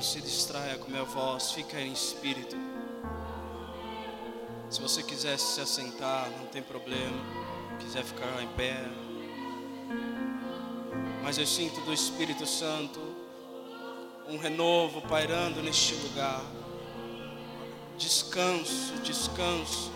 Não se distraia com minha voz, fica em espírito. Se você quiser se assentar, não tem problema. Quiser ficar em pé. Mas eu sinto do Espírito Santo um renovo pairando neste lugar. Descanso, descanso.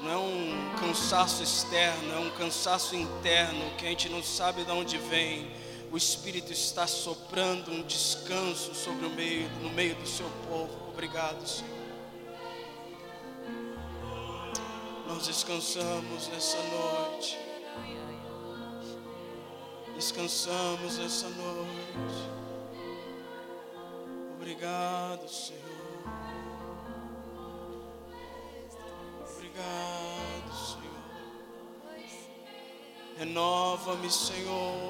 Não é um cansaço externo, é um cansaço interno que a gente não sabe de onde vem. O Espírito está soprando um descanso sobre o meio, no meio do seu povo. Obrigado, Senhor. Nós descansamos nessa noite. Descansamos nessa noite. Obrigado, Senhor. Obrigado, Senhor. Renova-me, Senhor.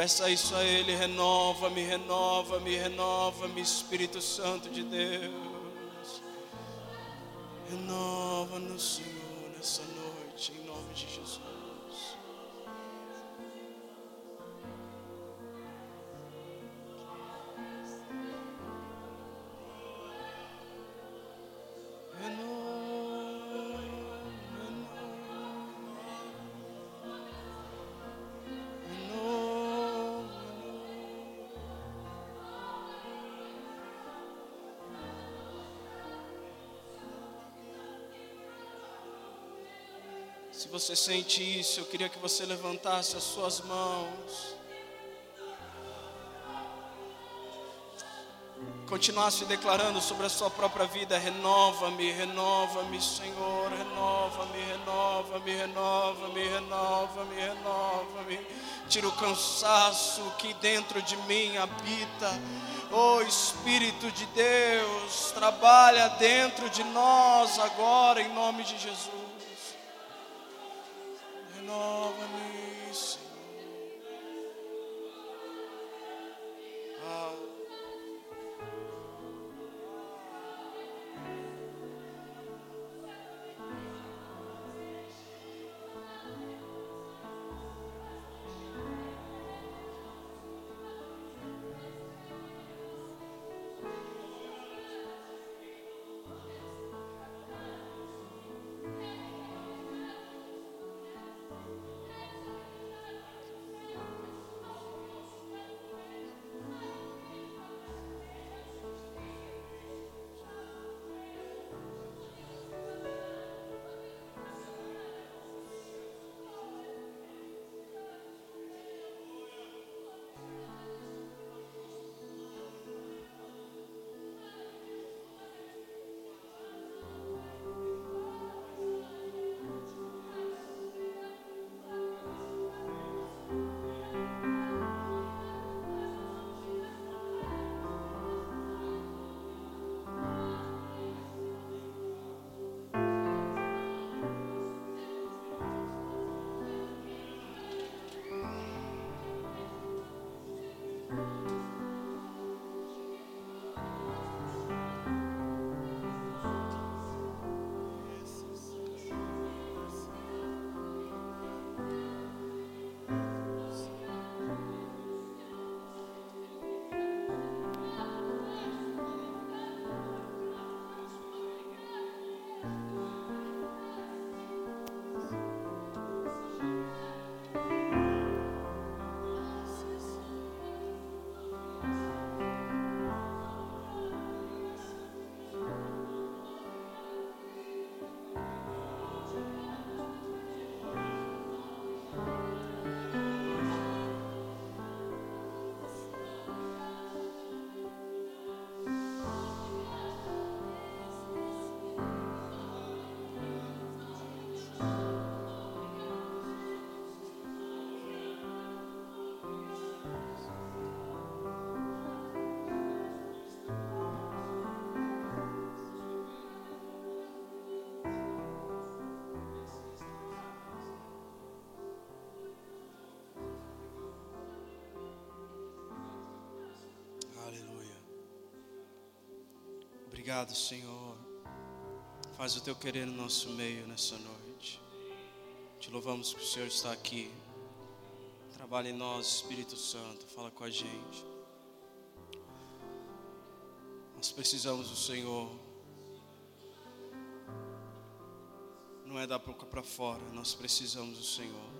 Peça isso a Ele, renova-me, renova-me, renova-me, Espírito Santo de Deus. Renova-nos, Senhor, Se você sente isso, eu queria que você levantasse as suas mãos. Continuasse declarando sobre a sua própria vida: renova-me, renova-me, Senhor, renova-me, renova-me, renova-me, renova-me, renova-me. Tira o cansaço que dentro de mim habita. Oh Espírito de Deus, trabalha dentro de nós agora, em nome de Jesus. Obrigado, Senhor. Faz o teu querer no nosso meio nessa noite. Te louvamos que o Senhor está aqui. Trabalha em nós, Espírito Santo. Fala com a gente. Nós precisamos do Senhor. Não é da boca para fora, nós precisamos do Senhor.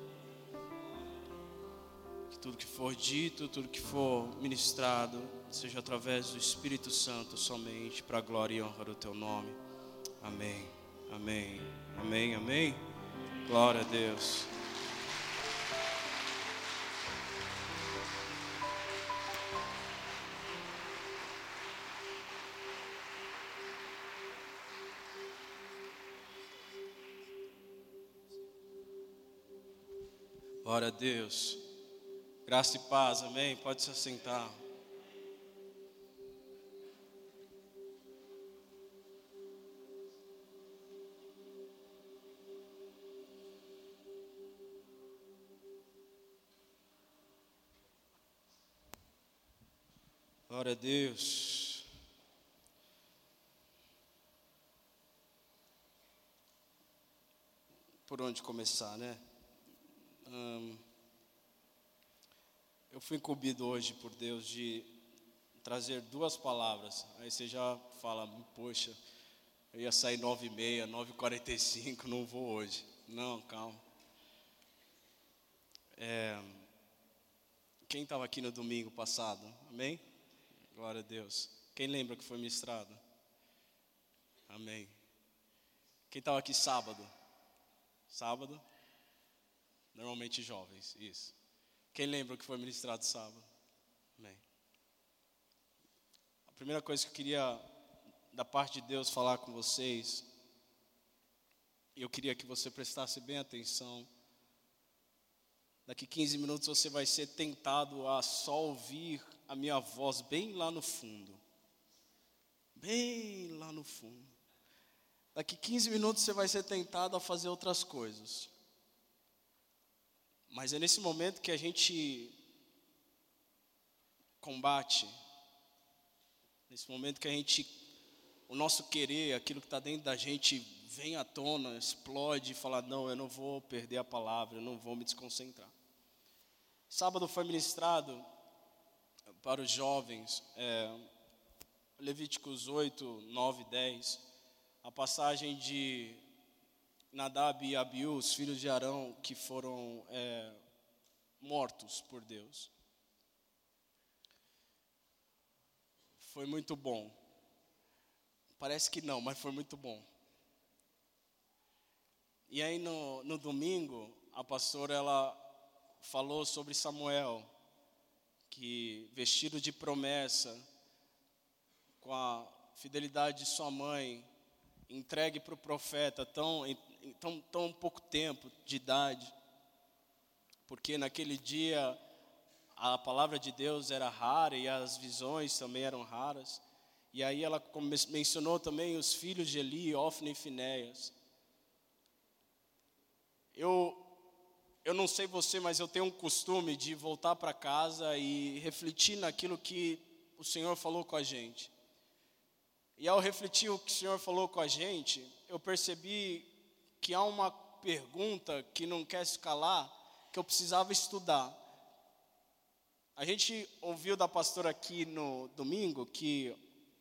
Que tudo que for dito, tudo que for ministrado, seja através do Espírito Santo somente, para a glória e honra do Teu nome. Amém, amém, amém, amém. Glória a Deus. Glória a Deus. Graça e paz, amém? Pode se assentar. Glória a Deus. Por onde começar, né? Hum, eu fui incumbido hoje por Deus de trazer duas palavras. Aí você já fala, poxa, eu ia sair nove e meia, nove e quarenta e cinco, não vou hoje. Não, calma. É, quem estava aqui no domingo passado? Amém? Glória a Deus. Quem lembra que foi ministrado? Amém. Quem estava aqui sábado? Sábado? Normalmente jovens, isso. Quem lembra que foi ministrado sábado? Amém. A primeira coisa que eu queria, da parte de Deus, falar com vocês, eu queria que você prestasse bem atenção. Daqui 15 minutos você vai ser tentado a só ouvir a minha voz bem lá no fundo. Bem lá no fundo. Daqui 15 minutos você vai ser tentado a fazer outras coisas. Mas é nesse momento que a gente combate, nesse momento que a gente, o nosso querer, aquilo que está dentro da gente, vem à tona, explode e fala: não, eu não vou perder a palavra, eu não vou me desconcentrar. Sábado foi ministrado para os jovens, é, Levíticos 8, 9, 10, a passagem de Nadab e Abiú, os filhos de Arão, que foram é, mortos por Deus. Foi muito bom. Parece que não, mas foi muito bom. E aí no, no domingo, a pastora ela falou sobre Samuel, que vestido de promessa, com a fidelidade de sua mãe, entregue para o profeta tão em tão, tão pouco tempo de idade, porque naquele dia a palavra de Deus era rara e as visões também eram raras. E aí ela mencionou também os filhos de Eli, Ofne e Finéias. Eu, eu não sei você, mas eu tenho um costume de voltar para casa e refletir naquilo que o Senhor falou com a gente. E ao refletir o que o Senhor falou com a gente, eu percebi que há uma pergunta que não quer se calar, que eu precisava estudar. A gente ouviu da pastora aqui no domingo que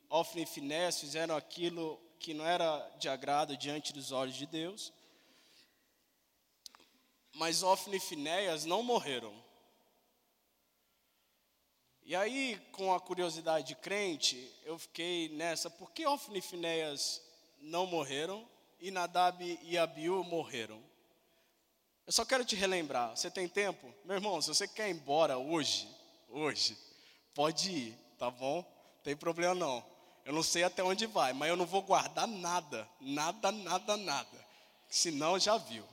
Ofne e Finés fizeram aquilo que não era de agrado diante dos olhos de Deus. Mas Ofne e Finéias não morreram. E aí, com a curiosidade de crente, eu fiquei nessa, por que Ofne e Finéias não morreram e Nadab e Abiú morreram. Eu só quero te relembrar, você tem tempo? Meu irmão, se você quer ir embora hoje, hoje, pode ir, tá bom? Tem problema não. Eu não sei até onde vai, mas eu não vou guardar nada, nada, nada, nada. Senão já viu.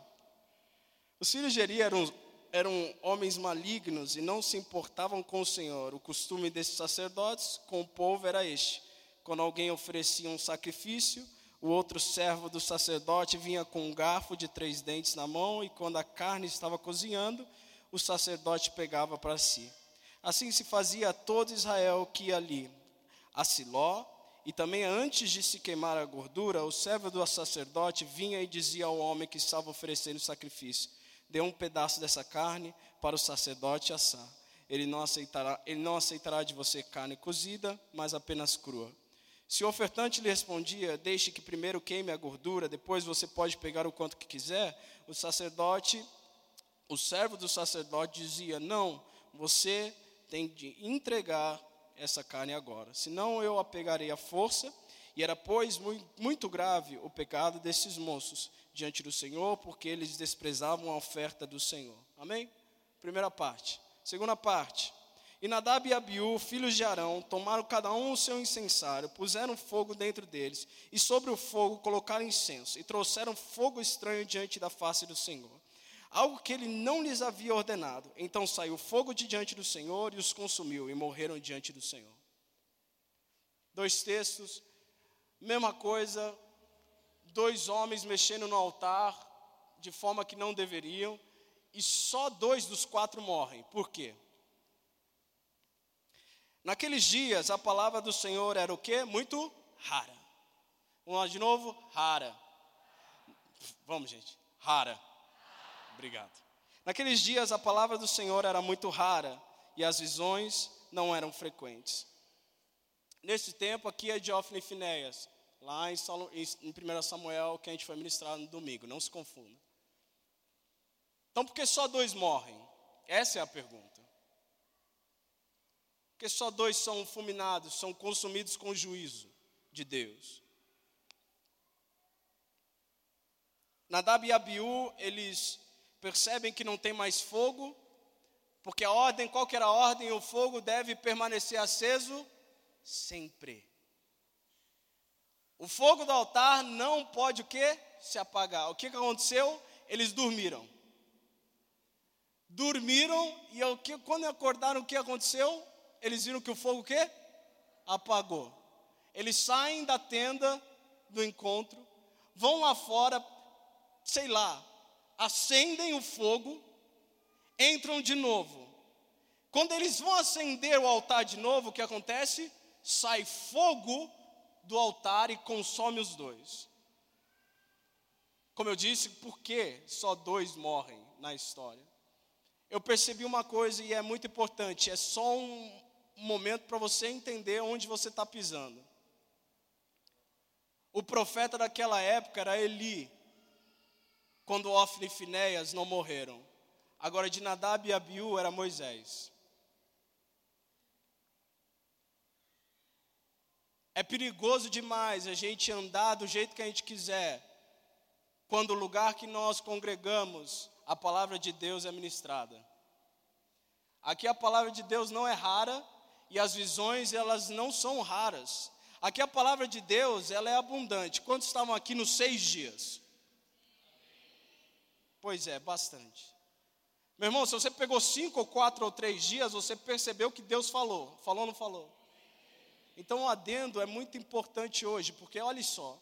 Os filhos de eram, eram homens malignos e não se importavam com o Senhor. O costume desses sacerdotes com o povo era este: quando alguém oferecia um sacrifício, o outro servo do sacerdote vinha com um garfo de três dentes na mão, e quando a carne estava cozinhando, o sacerdote pegava para si. Assim se fazia a todo Israel que ia ali, a Siló, e também antes de se queimar a gordura, o servo do sacerdote vinha e dizia ao homem que estava oferecendo o sacrifício: Dê um pedaço dessa carne para o sacerdote assar. Ele não aceitará, ele não aceitará de você carne cozida, mas apenas crua. Se o ofertante lhe respondia: Deixe que primeiro queime a gordura, depois você pode pegar o quanto que quiser, o sacerdote, o servo do sacerdote dizia: Não, você tem de entregar essa carne agora, senão eu a pegarei à força. E era, pois, muito grave o pecado desses moços diante do Senhor, porque eles desprezavam a oferta do Senhor. Amém? Primeira parte. Segunda parte. E Nadab e Abiú, filhos de Arão, tomaram cada um o seu incensário, puseram fogo dentro deles, e sobre o fogo colocaram incenso, e trouxeram fogo estranho diante da face do Senhor. Algo que ele não lhes havia ordenado. Então saiu fogo de diante do Senhor e os consumiu, e morreram diante do Senhor. Dois textos, mesma coisa, dois homens mexendo no altar de forma que não deveriam, e só dois dos quatro morrem. Por quê? Naqueles dias a palavra do Senhor era o quê? Muito rara. Vamos lá de novo? Rara. Vamos, gente. Rara. Obrigado. Naqueles dias a palavra do Senhor era muito rara e as visões não eram frequentes. Nesse tempo aqui é Diófilo e Finéias, lá em, em 1 Samuel, que a gente foi ministrar no domingo, não se confunda. Então, por que só dois morrem? Essa é a pergunta. Porque só dois são fulminados, são consumidos com o juízo de Deus. Nadab e Abiú, eles percebem que não tem mais fogo, porque a ordem, qual que era a ordem? O fogo deve permanecer aceso sempre. O fogo do altar não pode o quê? Se apagar. O que, que aconteceu? Eles dormiram dormiram e eu, que, quando acordaram, o que aconteceu? Eles viram que o fogo o quê? Apagou. Eles saem da tenda do encontro, vão lá fora, sei lá, acendem o fogo, entram de novo. Quando eles vão acender o altar de novo, o que acontece? Sai fogo do altar e consome os dois. Como eu disse, por que só dois morrem na história? eu percebi uma coisa e é muito importante: é só um momento para você entender onde você está pisando. O profeta daquela época era Eli, quando Ofni e Finéias não morreram. Agora, de Nadab e Abiú era Moisés. É perigoso demais a gente andar do jeito que a gente quiser, quando o lugar que nós congregamos a palavra de Deus é ministrada. Aqui a palavra de Deus não é rara e as visões elas não são raras. Aqui a palavra de Deus ela é abundante. Quantos estavam aqui nos seis dias? Pois é, bastante. Meu irmão, se você pegou cinco ou quatro ou três dias, você percebeu que Deus falou. Falou ou não falou? Então o adendo é muito importante hoje, porque olha só.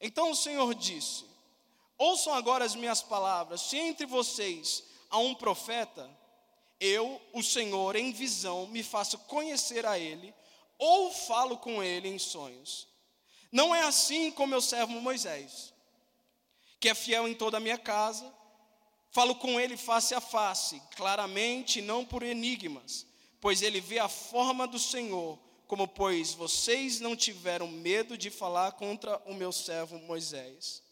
Então o Senhor disse: Ouçam agora as minhas palavras. Se entre vocês há um profeta, eu, o Senhor, em visão, me faço conhecer a ele, ou falo com ele em sonhos. Não é assim com meu servo Moisés, que é fiel em toda a minha casa. Falo com ele face a face, claramente, não por enigmas, pois ele vê a forma do Senhor, como pois vocês não tiveram medo de falar contra o meu servo Moisés.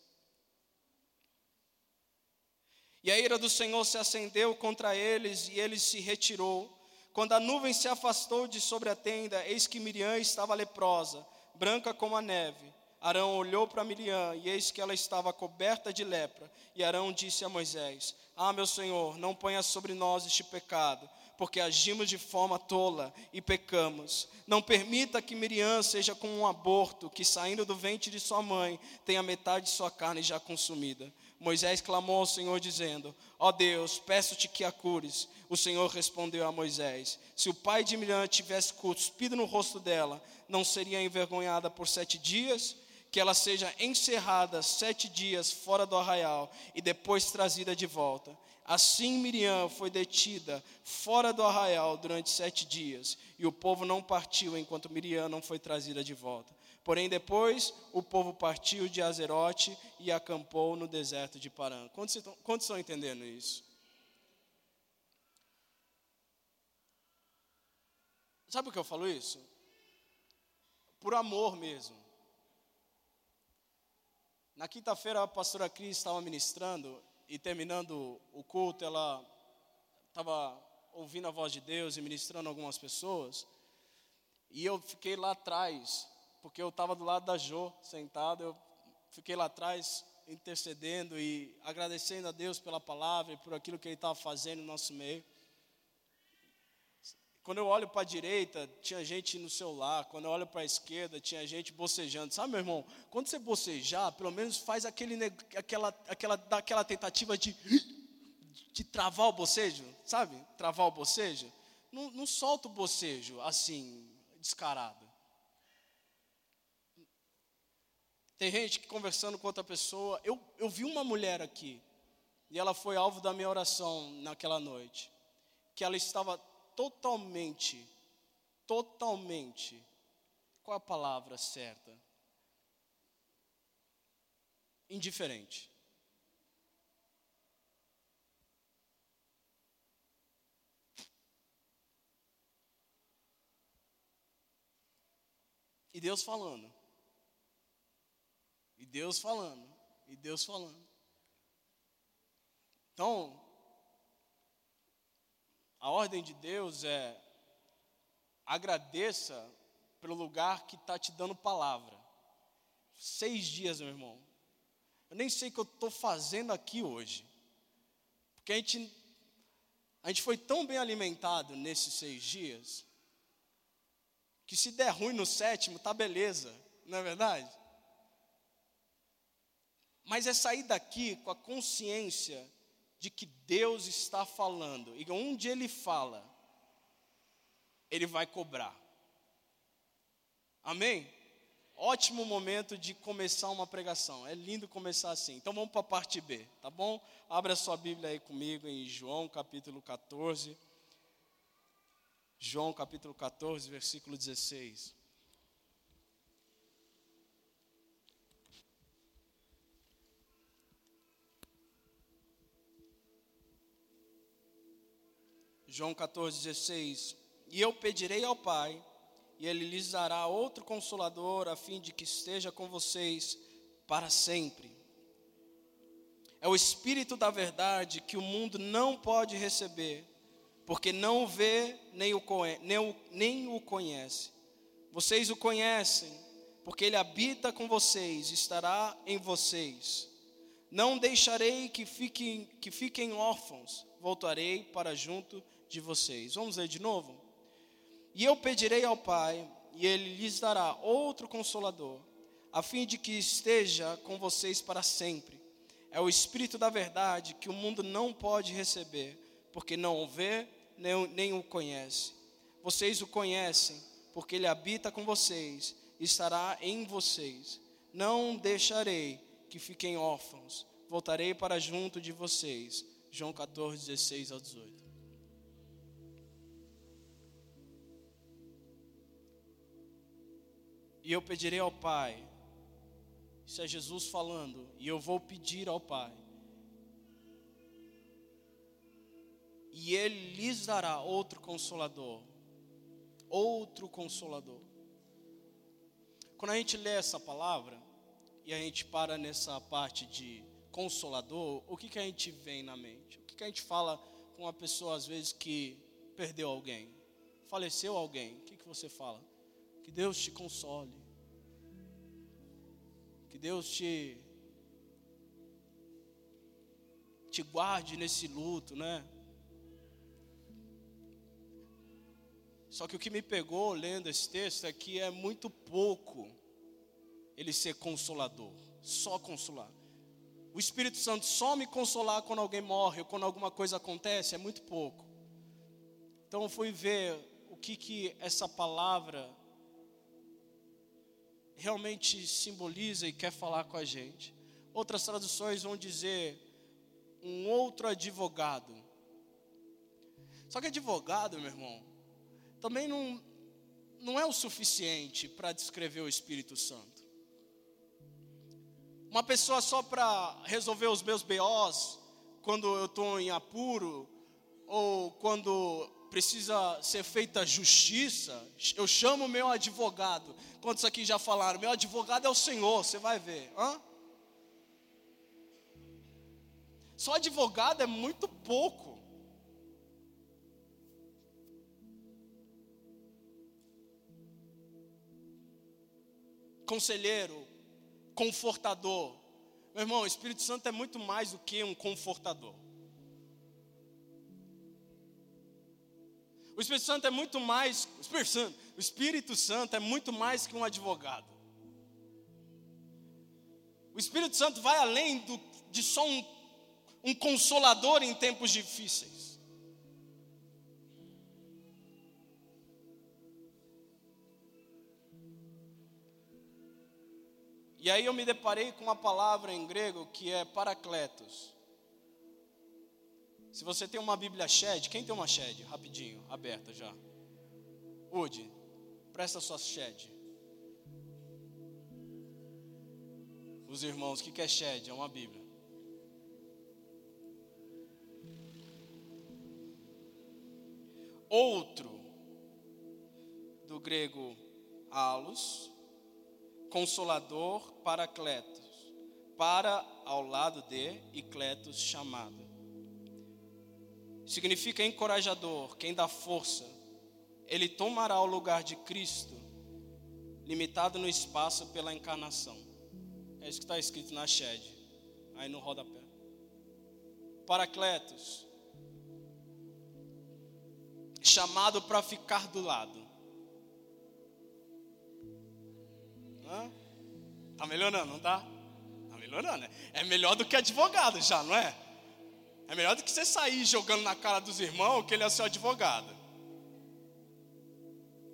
E a ira do Senhor se acendeu contra eles e ele se retirou. Quando a nuvem se afastou de sobre a tenda, eis que Miriam estava leprosa, branca como a neve. Arão olhou para Miriam e eis que ela estava coberta de lepra. E Arão disse a Moisés: Ah, meu senhor, não ponha sobre nós este pecado, porque agimos de forma tola e pecamos. Não permita que Miriam seja como um aborto, que saindo do ventre de sua mãe tenha metade de sua carne já consumida. Moisés clamou ao Senhor, dizendo: Ó oh Deus, peço-te que a cures. O Senhor respondeu a Moisés: Se o pai de Miriam tivesse cuspido no rosto dela, não seria envergonhada por sete dias? Que ela seja encerrada sete dias fora do arraial e depois trazida de volta. Assim Miriam foi detida fora do arraial durante sete dias, e o povo não partiu enquanto Miriam não foi trazida de volta. Porém, depois o povo partiu de Azerote e acampou no deserto de Parã. Quantos quantos estão entendendo isso? Sabe por que eu falo isso? por amor mesmo. Na quinta-feira a pastora Cris estava ministrando e terminando o culto, ela estava ouvindo a voz de Deus e ministrando algumas pessoas. E eu fiquei lá atrás, porque eu estava do lado da Jo, sentado, eu fiquei lá atrás intercedendo e agradecendo a Deus pela palavra e por aquilo que Ele estava fazendo no nosso meio. Quando eu olho para a direita, tinha gente no celular. Quando eu olho para a esquerda, tinha gente bocejando. Sabe, meu irmão? Quando você bocejar, pelo menos faz aquele, aquela, aquela, daquela tentativa de, de travar o bocejo, sabe? Travar o bocejo. Não, não solta o bocejo assim, descarado. Tem gente que conversando com outra pessoa. Eu, eu vi uma mulher aqui, e ela foi alvo da minha oração naquela noite. Que ela estava totalmente, totalmente, qual a palavra certa? Indiferente. E Deus falando. E Deus falando. E Deus falando. Então, a ordem de Deus é agradeça pelo lugar que está te dando palavra. Seis dias, meu irmão. Eu nem sei o que eu estou fazendo aqui hoje. Porque a gente, a gente foi tão bem alimentado nesses seis dias, que se der ruim no sétimo, tá beleza, não é verdade? Mas é sair daqui com a consciência de que Deus está falando, e onde Ele fala, Ele vai cobrar. Amém? Ótimo momento de começar uma pregação. É lindo começar assim. Então vamos para a parte B, tá bom? Abra sua Bíblia aí comigo em João capítulo 14. João capítulo 14, versículo 16. João 14, 16. E eu pedirei ao Pai, e Ele lhes dará outro consolador, a fim de que esteja com vocês para sempre. É o Espírito da verdade que o mundo não pode receber, porque não o vê nem o, nem o, nem o conhece. Vocês o conhecem, porque Ele habita com vocês, estará em vocês. Não deixarei que fiquem, que fiquem órfãos, voltarei para junto de vocês. Vamos ler de novo? E eu pedirei ao Pai, e Ele lhes dará outro consolador, a fim de que esteja com vocês para sempre. É o Espírito da verdade que o mundo não pode receber, porque não o vê nem, nem o conhece. Vocês o conhecem, porque Ele habita com vocês, estará em vocês. Não deixarei que fiquem órfãos, voltarei para junto de vocês. João 14, 16 ao 18. E eu pedirei ao Pai, isso é Jesus falando, e eu vou pedir ao Pai, e Ele lhes dará outro consolador, outro consolador. Quando a gente lê essa palavra, e a gente para nessa parte de consolador, o que, que a gente vem na mente? O que, que a gente fala com uma pessoa, às vezes, que perdeu alguém, faleceu alguém, o que, que você fala? Que Deus te console. Que Deus te te guarde nesse luto, né? Só que o que me pegou lendo esse texto é que é muito pouco ele ser consolador, só consolar. O Espírito Santo só me consolar quando alguém morre ou quando alguma coisa acontece é muito pouco. Então eu fui ver o que que essa palavra realmente simboliza e quer falar com a gente. Outras traduções vão dizer um outro advogado. Só que advogado, meu irmão, também não, não é o suficiente para descrever o Espírito Santo. Uma pessoa só para resolver os meus BOs, quando eu estou em apuro, ou quando precisa ser feita justiça, eu chamo meu advogado. Quantos aqui já falaram? Meu advogado é o Senhor, você vai ver. Hã? Só advogado é muito pouco. Conselheiro, confortador. Meu irmão, o Espírito Santo é muito mais do que um confortador. O Espírito Santo é muito mais, o Espírito Santo, o Espírito Santo é muito mais que um advogado. O Espírito Santo vai além do, de só um, um consolador em tempos difíceis. E aí eu me deparei com uma palavra em grego que é paracletos. Se você tem uma Bíblia Shed, quem tem uma Shed? Rapidinho, aberta já. Ude, presta sua Shed. Os irmãos, o que é Shed? É uma Bíblia. Outro, do grego alos, consolador, paracletos, para ao lado de e cletos chamado significa encorajador, quem dá força. Ele tomará o lugar de Cristo, limitado no espaço pela encarnação. É isso que está escrito na shed, aí no rodapé. Paracletos, chamado para ficar do lado. Hã? Tá melhorando, não tá? Tá melhorando. É melhor do que advogado já, não é? É melhor do que você sair jogando na cara dos irmãos que ele é seu advogado.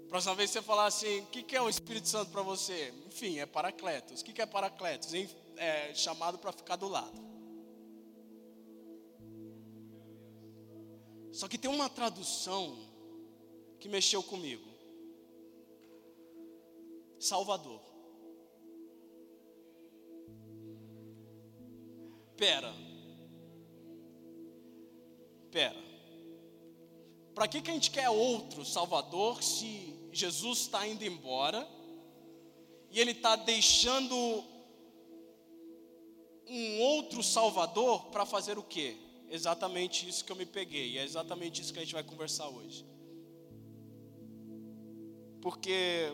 Próxima vez você falar assim, o que, que é o Espírito Santo para você? Enfim, é paracletos. O que, que é paracletos? É chamado para ficar do lado. Só que tem uma tradução que mexeu comigo. Salvador. Pera. Pera, para que, que a gente quer outro Salvador se Jesus está indo embora e Ele está deixando um outro Salvador para fazer o quê? Exatamente isso que eu me peguei, e é exatamente isso que a gente vai conversar hoje. Porque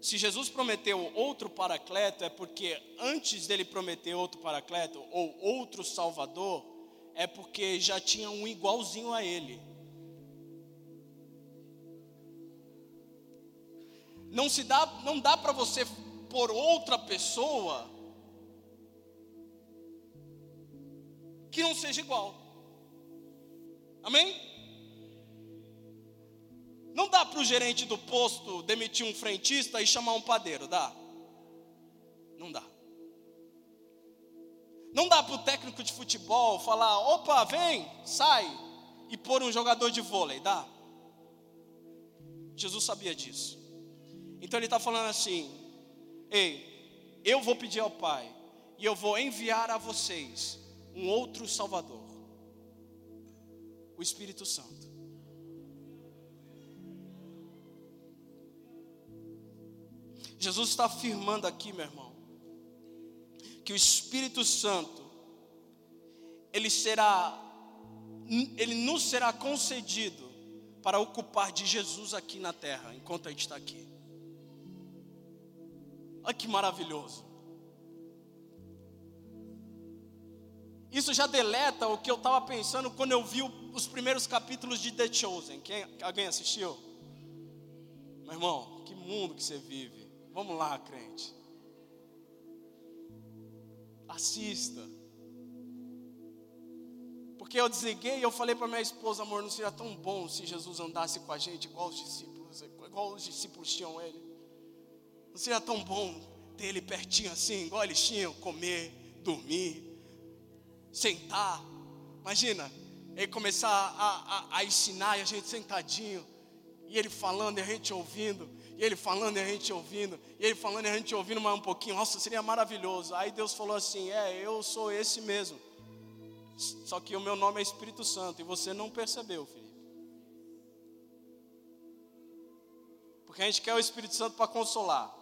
se Jesus prometeu outro paracleto, é porque antes dele prometer outro paracleto ou outro Salvador, é porque já tinha um igualzinho a ele. Não se dá, não dá para você por outra pessoa que não seja igual. Amém? Não dá para o gerente do posto demitir um frentista e chamar um padeiro, dá? Não dá. Não dá para o técnico de futebol falar: opa, vem, sai, e pôr um jogador de vôlei, dá? Jesus sabia disso. Então ele está falando assim: ei, eu vou pedir ao Pai, e eu vou enviar a vocês um outro Salvador, o Espírito Santo. Jesus está afirmando aqui, meu irmão, que o Espírito Santo ele será ele nos será concedido para ocupar de Jesus aqui na terra, enquanto a gente está aqui. Olha que maravilhoso. Isso já deleta o que eu estava pensando quando eu vi os primeiros capítulos de The Chosen. Quem, alguém assistiu? Meu irmão, que mundo que você vive. Vamos lá, crente. Assista. Porque eu desliguei e eu falei para minha esposa, amor, não seria tão bom se Jesus andasse com a gente igual os discípulos, igual os discípulos tinham ele. Não seria tão bom ter ele pertinho assim, igual eles tinham, comer, dormir, sentar. Imagina, ele começar a, a, a ensinar e a gente sentadinho, e ele falando e a gente ouvindo. E ele falando e a gente ouvindo, e ele falando e a gente ouvindo mais um pouquinho, nossa, seria maravilhoso. Aí Deus falou assim: É, eu sou esse mesmo. Só que o meu nome é Espírito Santo e você não percebeu, Felipe. Porque a gente quer o Espírito Santo para consolar.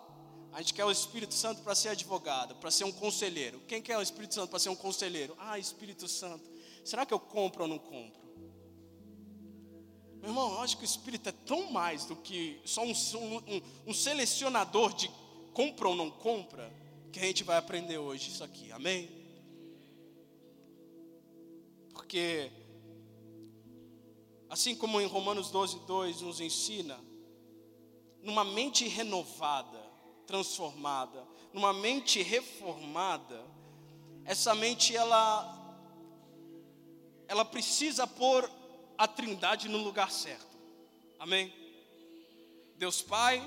A gente quer o Espírito Santo para ser advogado, para ser um conselheiro. Quem quer o Espírito Santo para ser um conselheiro? Ah, Espírito Santo. Será que eu compro ou não compro? Meu irmão, eu acho que o Espírito é tão mais do que só um, um, um selecionador de compra ou não compra, que a gente vai aprender hoje isso aqui, amém? Porque, assim como em Romanos 12, 2 nos ensina, numa mente renovada, transformada, numa mente reformada, essa mente ela ela precisa pôr a Trindade no lugar certo. Amém? Deus Pai,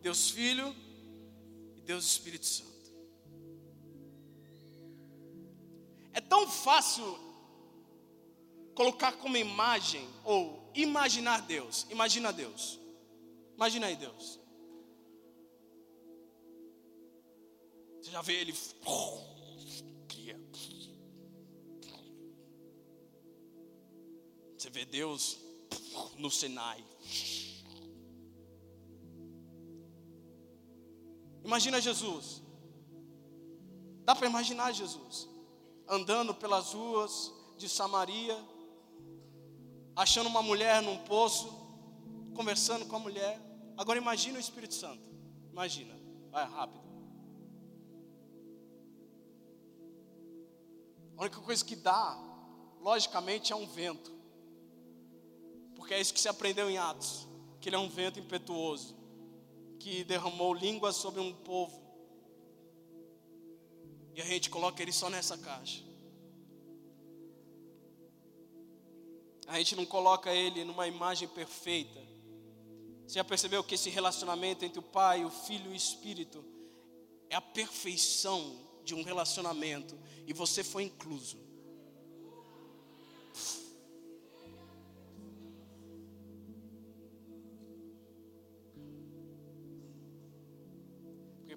Deus Filho e Deus Espírito Santo. É tão fácil colocar como imagem ou imaginar Deus. Imagina Deus. Imagina aí Deus. Você já vê ele Você vê Deus no Sinai. Imagina Jesus. Dá para imaginar Jesus andando pelas ruas de Samaria, achando uma mulher num poço, conversando com a mulher. Agora imagina o Espírito Santo. Imagina. Vai rápido. A única coisa que dá, logicamente, é um vento. Porque é isso que se aprendeu em Atos, que ele é um vento impetuoso, que derramou línguas sobre um povo. E a gente coloca ele só nessa caixa. A gente não coloca ele numa imagem perfeita. Você já percebeu que esse relacionamento entre o Pai, o Filho e o Espírito é a perfeição de um relacionamento e você foi incluso.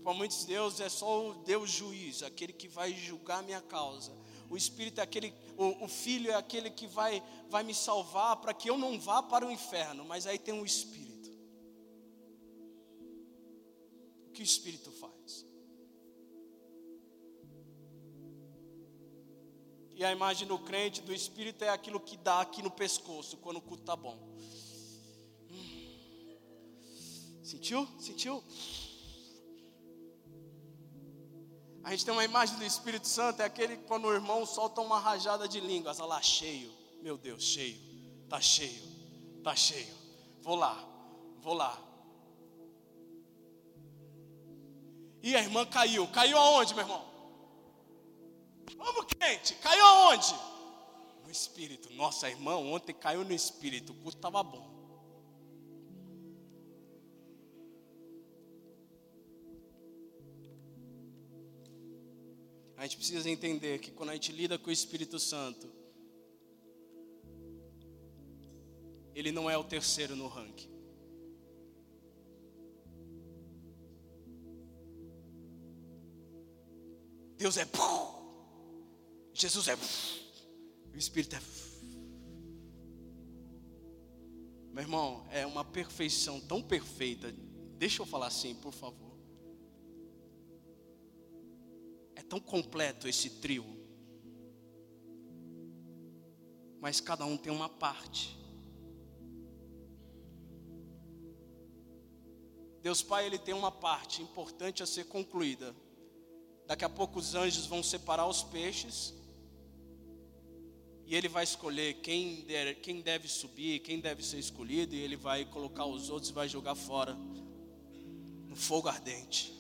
Para muitos Deus é só o Deus juiz, aquele que vai julgar minha causa. O Espírito é aquele, o, o Filho é aquele que vai, vai me salvar para que eu não vá para o inferno. Mas aí tem o Espírito. O que o Espírito faz? E a imagem do crente, do Espírito, é aquilo que dá aqui no pescoço, quando o culto está bom. Hum. Sentiu? Sentiu? A gente tem uma imagem do Espírito Santo, é aquele que quando o irmão solta uma rajada de línguas, olha lá, cheio, meu Deus, cheio, tá cheio, tá cheio, vou lá, vou lá. E a irmã caiu, caiu aonde, meu irmão? Vamos quente, caiu aonde? No Espírito. Nossa, irmã ontem caiu no Espírito, o culto estava bom. A gente precisa entender que quando a gente lida com o Espírito Santo, ele não é o terceiro no ranking. Deus é. Jesus é. O Espírito é. Meu irmão, é uma perfeição tão perfeita. Deixa eu falar assim, por favor. Tão completo esse trio. Mas cada um tem uma parte. Deus Pai, ele tem uma parte importante a ser concluída. Daqui a pouco os anjos vão separar os peixes. E ele vai escolher quem, der, quem deve subir, quem deve ser escolhido. E ele vai colocar os outros e vai jogar fora no fogo ardente.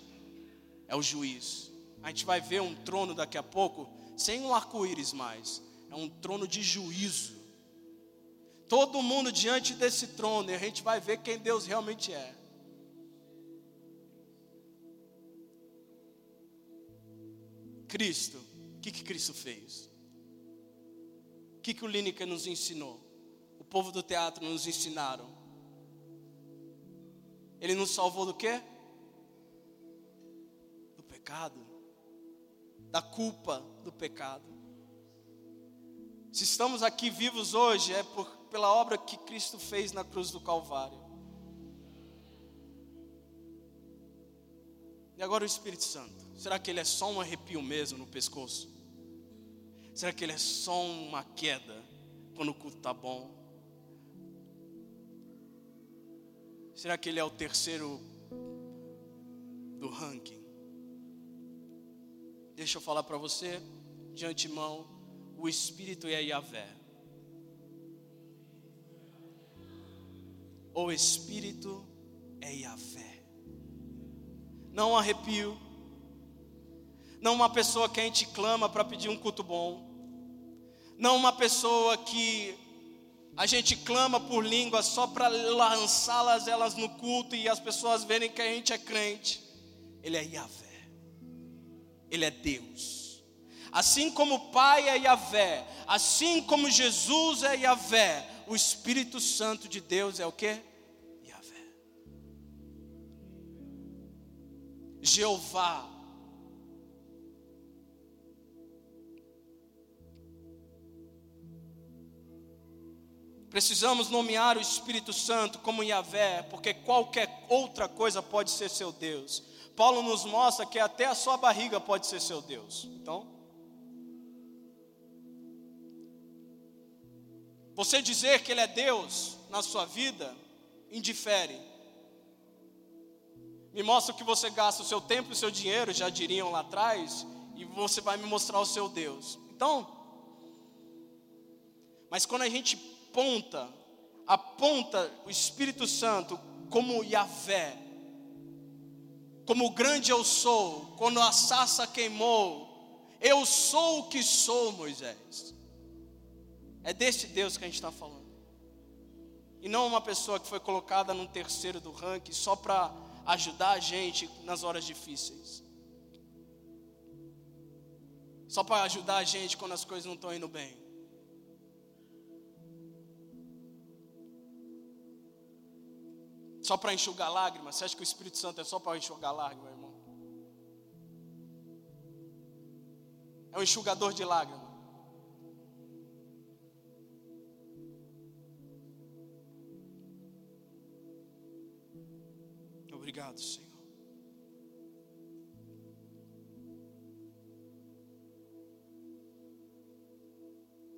É o juiz. A gente vai ver um trono daqui a pouco, sem um arco-íris mais, é um trono de juízo. Todo mundo diante desse trono, e a gente vai ver quem Deus realmente é. Cristo, o que, que Cristo fez? O que, que o Lineker nos ensinou? O povo do teatro nos ensinaram. Ele nos salvou do quê? Do pecado da culpa do pecado. Se estamos aqui vivos hoje, é por, pela obra que Cristo fez na cruz do Calvário. E agora o Espírito Santo. Será que ele é só um arrepio mesmo no pescoço? Será que ele é só uma queda quando o culto está bom? Será que ele é o terceiro do ranking? Deixa eu falar para você, de antemão, o Espírito é Yahvé. O Espírito é Yahvé. Não arrepio, não uma pessoa que a gente clama para pedir um culto bom, não uma pessoa que a gente clama por línguas só para lançá-las elas no culto e as pessoas verem que a gente é crente. Ele é Yahvé. Ele é Deus. Assim como o Pai é Yahvé, assim como Jesus é Yahvé, o Espírito Santo de Deus é o que? Yahvé. Jeová Precisamos nomear o Espírito Santo como Yahvé, porque qualquer outra coisa pode ser seu Deus. Paulo nos mostra que até a sua barriga pode ser seu Deus. Então, você dizer que Ele é Deus na sua vida, indifere. Me mostra o que você gasta o seu tempo e o seu dinheiro, já diriam lá atrás, e você vai me mostrar o seu Deus. Então, mas quando a gente aponta, aponta o Espírito Santo como Yahvé, como grande eu sou, quando a sarça queimou, eu sou o que sou, Moisés. É desse Deus que a gente está falando. E não uma pessoa que foi colocada num terceiro do ranking só para ajudar a gente nas horas difíceis. Só para ajudar a gente quando as coisas não estão indo bem. Só para enxugar lágrimas? Você acha que o Espírito Santo é só para enxugar lágrimas, irmão? É um enxugador de lágrimas. Obrigado, Senhor.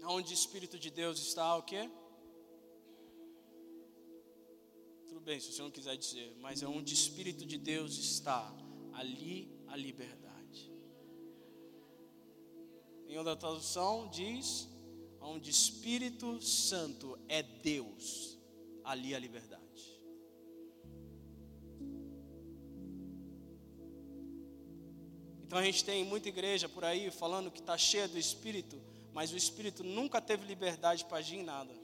Onde o Espírito de Deus está, o quê? Bem, se você não quiser dizer, mas é onde o Espírito de Deus está, ali a liberdade. Em outra tradução diz, onde Espírito Santo é Deus, ali a liberdade. Então a gente tem muita igreja por aí falando que está cheia do Espírito, mas o Espírito nunca teve liberdade para agir em nada.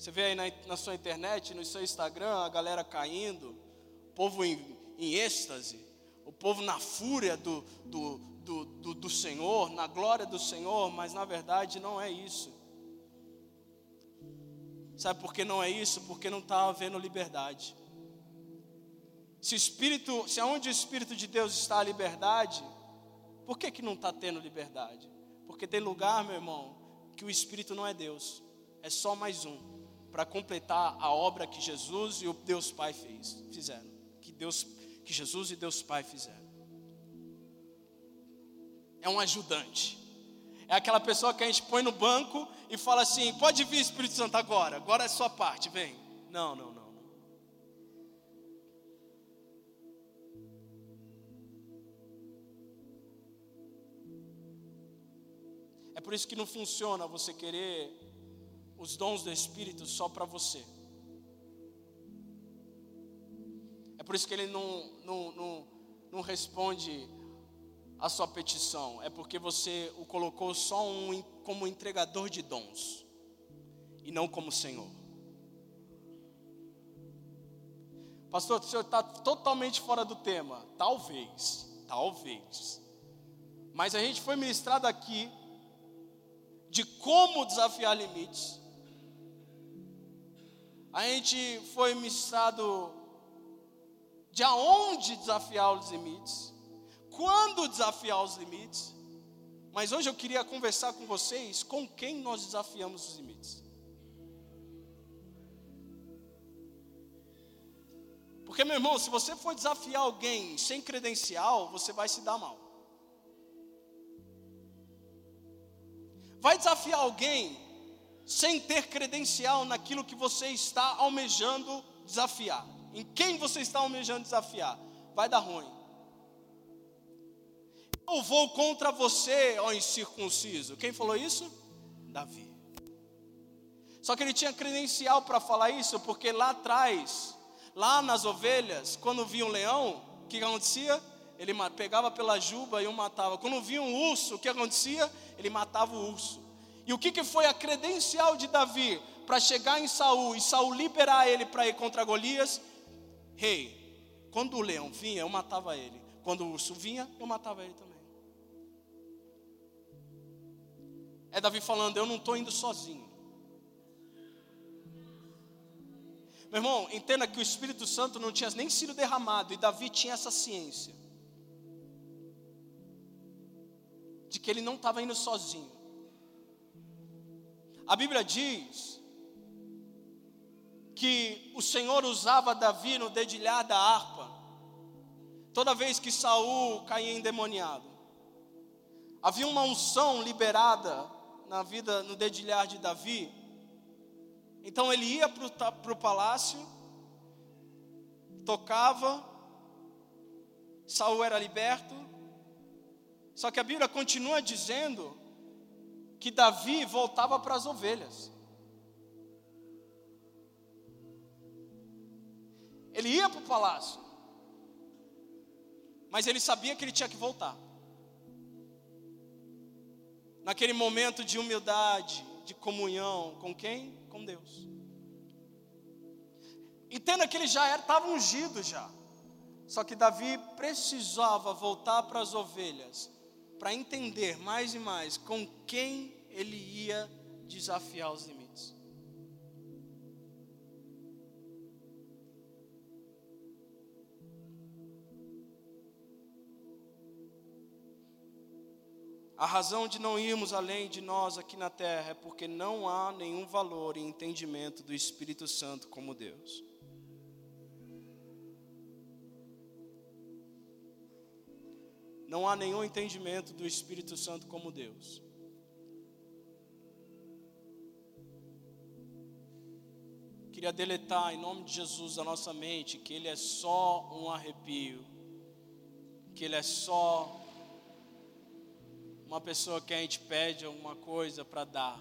Você vê aí na, na sua internet, no seu Instagram, a galera caindo, o povo em, em êxtase, o povo na fúria do, do, do, do, do Senhor, na glória do Senhor, mas na verdade não é isso. Sabe por que não é isso? Porque não está havendo liberdade. Se Espírito, se aonde o Espírito de Deus está a liberdade, por que, que não está tendo liberdade? Porque tem lugar, meu irmão, que o Espírito não é Deus, é só mais um para completar a obra que Jesus e o Deus Pai fez, fizeram, que Deus, que Jesus e Deus Pai fizeram. É um ajudante. É aquela pessoa que a gente põe no banco e fala assim: "Pode vir Espírito Santo agora, agora é sua parte, vem". Não, não, não. É por isso que não funciona você querer os dons do Espírito só para você. É por isso que ele não, não, não, não responde a sua petição. É porque você o colocou só um, como entregador de dons e não como Senhor. Pastor, o senhor está totalmente fora do tema. Talvez, talvez. Mas a gente foi ministrado aqui de como desafiar limites a gente foi ministrado de aonde desafiar os limites, quando desafiar os limites, mas hoje eu queria conversar com vocês com quem nós desafiamos os limites. Porque, meu irmão, se você for desafiar alguém sem credencial, você vai se dar mal. Vai desafiar alguém sem ter credencial naquilo que você está almejando desafiar. Em quem você está almejando desafiar? Vai dar ruim. Eu vou contra você, ó incircunciso. Quem falou isso? Davi. Só que ele tinha credencial para falar isso, porque lá atrás, lá nas ovelhas, quando via um leão, o que acontecia? Ele pegava pela juba e o matava. Quando via um urso, o que acontecia? Ele matava o urso. E o que, que foi a credencial de Davi para chegar em Saul e Saul liberar ele para ir contra Golias? Rei, hey, quando o leão vinha, eu matava ele. Quando o urso vinha, eu matava ele também. É Davi falando: Eu não estou indo sozinho. Meu irmão, entenda que o Espírito Santo não tinha nem sido derramado, e Davi tinha essa ciência de que ele não estava indo sozinho. A Bíblia diz que o Senhor usava Davi no dedilhar da harpa, toda vez que Saul caía endemoniado. Havia uma unção liberada na vida, no dedilhar de Davi. Então ele ia para o palácio, tocava, Saul era liberto. Só que a Bíblia continua dizendo que Davi voltava para as ovelhas. Ele ia para o palácio, mas ele sabia que ele tinha que voltar naquele momento de humildade, de comunhão, com quem? Com Deus. Entenda que ele já estava ungido já. Só que Davi precisava voltar para as ovelhas, para entender mais e mais com quem ele ia desafiar os limites. A razão de não irmos além de nós aqui na terra é porque não há nenhum valor e entendimento do Espírito Santo como Deus. Não há nenhum entendimento do Espírito Santo como Deus. Queria deletar em nome de Jesus a nossa mente que Ele é só um arrepio, que Ele é só uma pessoa que a gente pede alguma coisa para dar,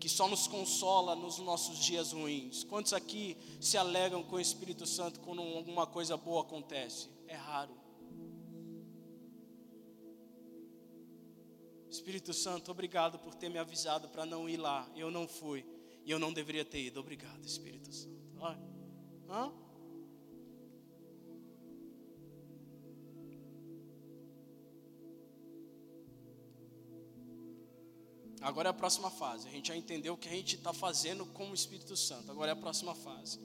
que só nos consola nos nossos dias ruins. Quantos aqui se alegram com o Espírito Santo quando alguma coisa boa acontece? É raro. Espírito Santo, obrigado por ter me avisado para não ir lá. Eu não fui e eu não deveria ter ido. Obrigado, Espírito Santo. Olha. Hã? Agora é a próxima fase. A gente já entendeu o que a gente está fazendo com o Espírito Santo. Agora é a próxima fase.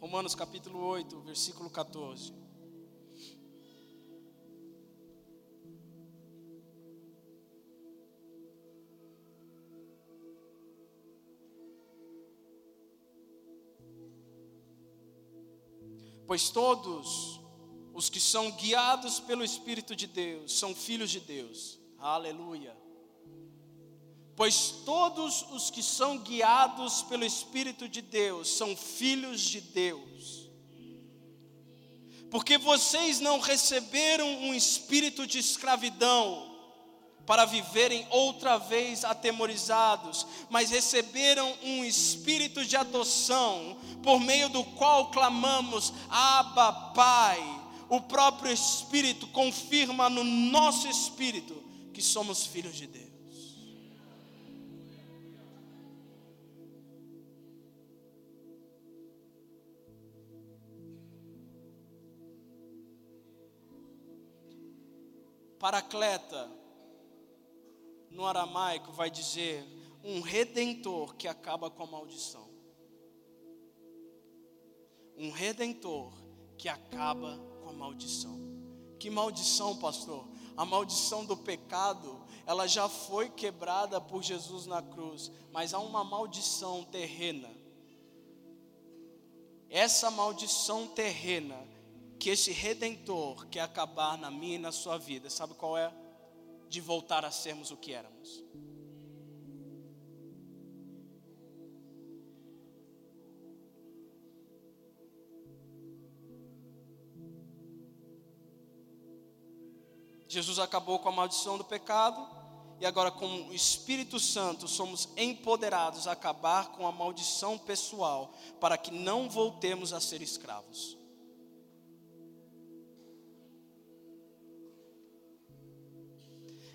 Romanos capítulo 8, versículo 14. Pois todos os que são guiados pelo Espírito de Deus são filhos de Deus. Aleluia pois todos os que são guiados pelo Espírito de Deus são filhos de Deus. Porque vocês não receberam um espírito de escravidão para viverem outra vez atemorizados, mas receberam um espírito de adoção, por meio do qual clamamos: Abba, Pai. O próprio Espírito confirma no nosso espírito que somos filhos de Deus. Paracleta, no aramaico, vai dizer um redentor que acaba com a maldição. Um redentor que acaba com a maldição. Que maldição, pastor? A maldição do pecado, ela já foi quebrada por Jesus na cruz, mas há uma maldição terrena essa maldição terrena que esse redentor quer acabar na minha e na sua vida, sabe qual é? De voltar a sermos o que éramos. Jesus acabou com a maldição do pecado e agora com o Espírito Santo somos empoderados a acabar com a maldição pessoal para que não voltemos a ser escravos.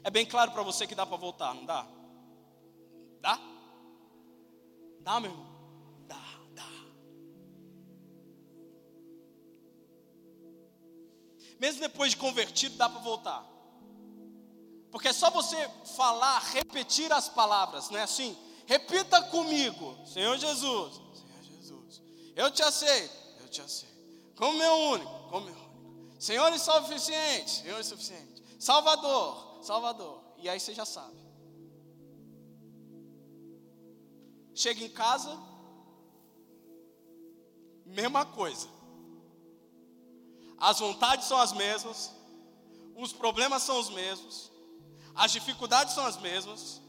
É bem claro para você que dá para voltar, não dá? Dá? Dá, meu irmão? Dá, dá. Mesmo depois de convertido, dá para voltar. Porque é só você falar, repetir as palavras, não é assim? Repita comigo, Senhor Jesus, Senhor Jesus, eu te aceito, eu te aceito, como meu único, como meu único. Senhor e suficiente, Senhor e suficiente. Salvador, Salvador. E aí você já sabe. Chega em casa, mesma coisa. As vontades são as mesmas, os problemas são os mesmos, as dificuldades são as mesmas.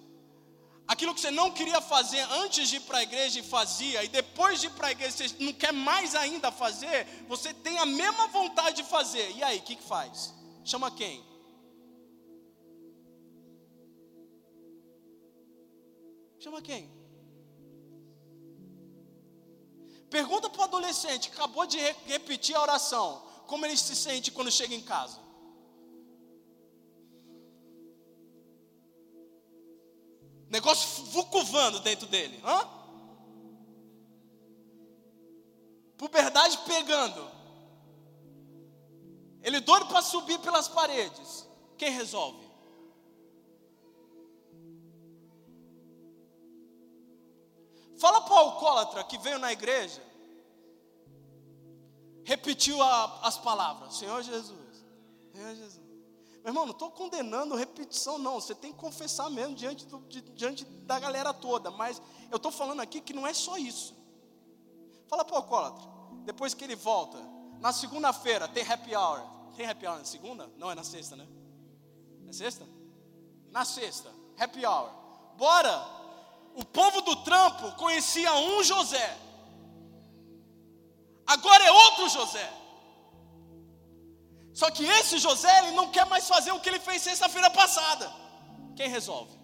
Aquilo que você não queria fazer antes de ir para a igreja e fazia, e depois de ir para a igreja você não quer mais ainda fazer, você tem a mesma vontade de fazer. E aí, o que, que faz? Chama quem? Chama quem? Pergunta para o adolescente acabou de repetir a oração, como ele se sente quando chega em casa. Negócio vucuvando dentro dele. Hã? Puberdade pegando. Ele doido para subir pelas paredes. Quem resolve? Fala para o alcoólatra que veio na igreja, repetiu a, as palavras: Senhor Jesus, Senhor Jesus. Meu irmão, não estou condenando repetição, não. Você tem que confessar mesmo diante, do, diante da galera toda. Mas eu estou falando aqui que não é só isso. Fala para o alcoólatra. Depois que ele volta, na segunda-feira tem happy hour. Tem happy hour na segunda? Não, é na sexta, né? É sexta? Na sexta, happy hour. Bora! O povo do trampo conhecia um José. Agora é outro José. Só que esse José, ele não quer mais fazer o que ele fez sexta-feira passada. Quem resolve?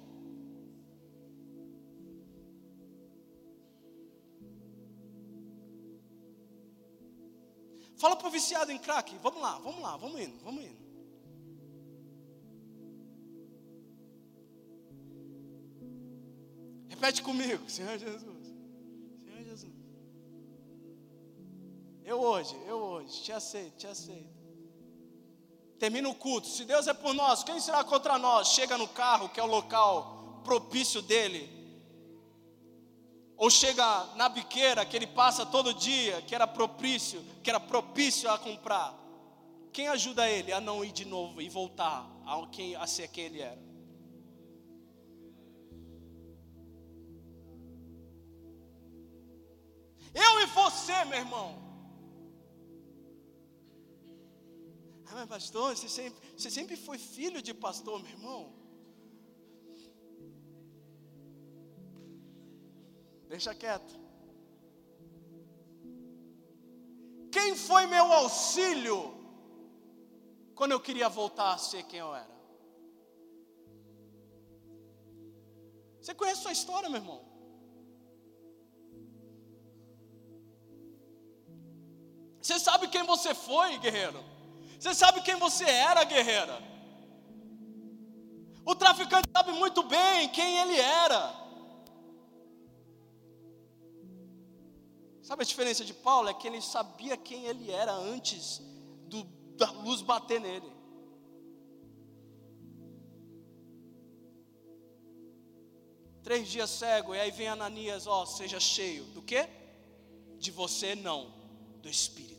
Fala para o viciado em crack, vamos lá, vamos lá, vamos indo, vamos indo. Repete comigo, Senhor Jesus. Senhor Jesus. Eu hoje, eu hoje, te aceito, te aceito. Termina o culto. Se Deus é por nós, quem será contra nós? Chega no carro, que é o local propício dele. Ou chega na biqueira que ele passa todo dia, que era propício, que era propício a comprar. Quem ajuda ele a não ir de novo e voltar a, quem, a ser quem ele era? Eu e você, meu irmão. Ah, mas pastor, você sempre, você sempre foi filho de pastor, meu irmão. Deixa quieto. Quem foi meu auxílio quando eu queria voltar a ser quem eu era? Você conhece a sua história, meu irmão? Você foi, guerreiro? Você sabe quem você era, guerreira? O traficante sabe muito bem quem ele era. Sabe a diferença de Paulo? É que ele sabia quem ele era antes do, da luz bater nele. Três dias cego, e aí vem Ananias, ó, seja cheio do quê? De você não, do Espírito.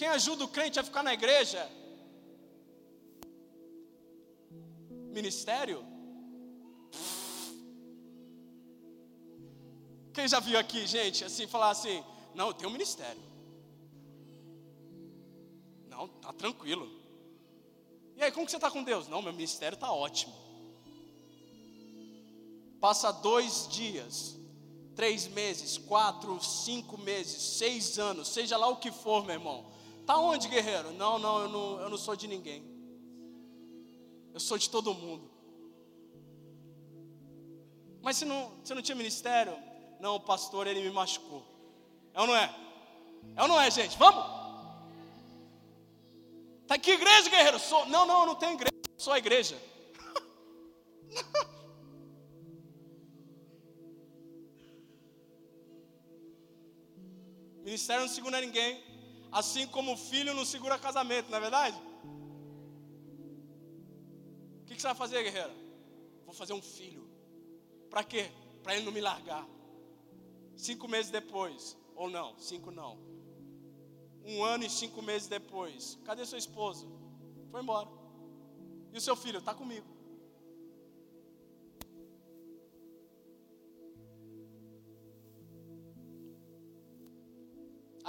Quem ajuda o crente a ficar na igreja ministério? Quem já viu aqui, gente, assim, falar assim: não, eu tenho um ministério. Não, tá tranquilo. E aí, como que você está com Deus? Não, meu ministério está ótimo. Passa dois dias, três meses, quatro, cinco meses, seis anos, seja lá o que for, meu irmão. Tá onde, guerreiro? Não, não, eu não, eu não sou de ninguém. Eu sou de todo mundo. Mas se não, você não tinha ministério? Não, o pastor ele me machucou. É ou não é? É ou não é, gente? Vamos? Tá que igreja, guerreiro? Sou... Não, não, eu não tenho igreja. Sou a igreja. Ministério não segura ninguém. Assim como o filho não segura casamento, não é verdade? O que, você vai fazer, guerreiro? Vou fazer um filho. Para quê? Para ele não me largar. Cinco meses depois, ou não, cinco não. Um ano e cinco meses depois, cadê sua esposa? Foi embora. E o seu filho? Está comigo.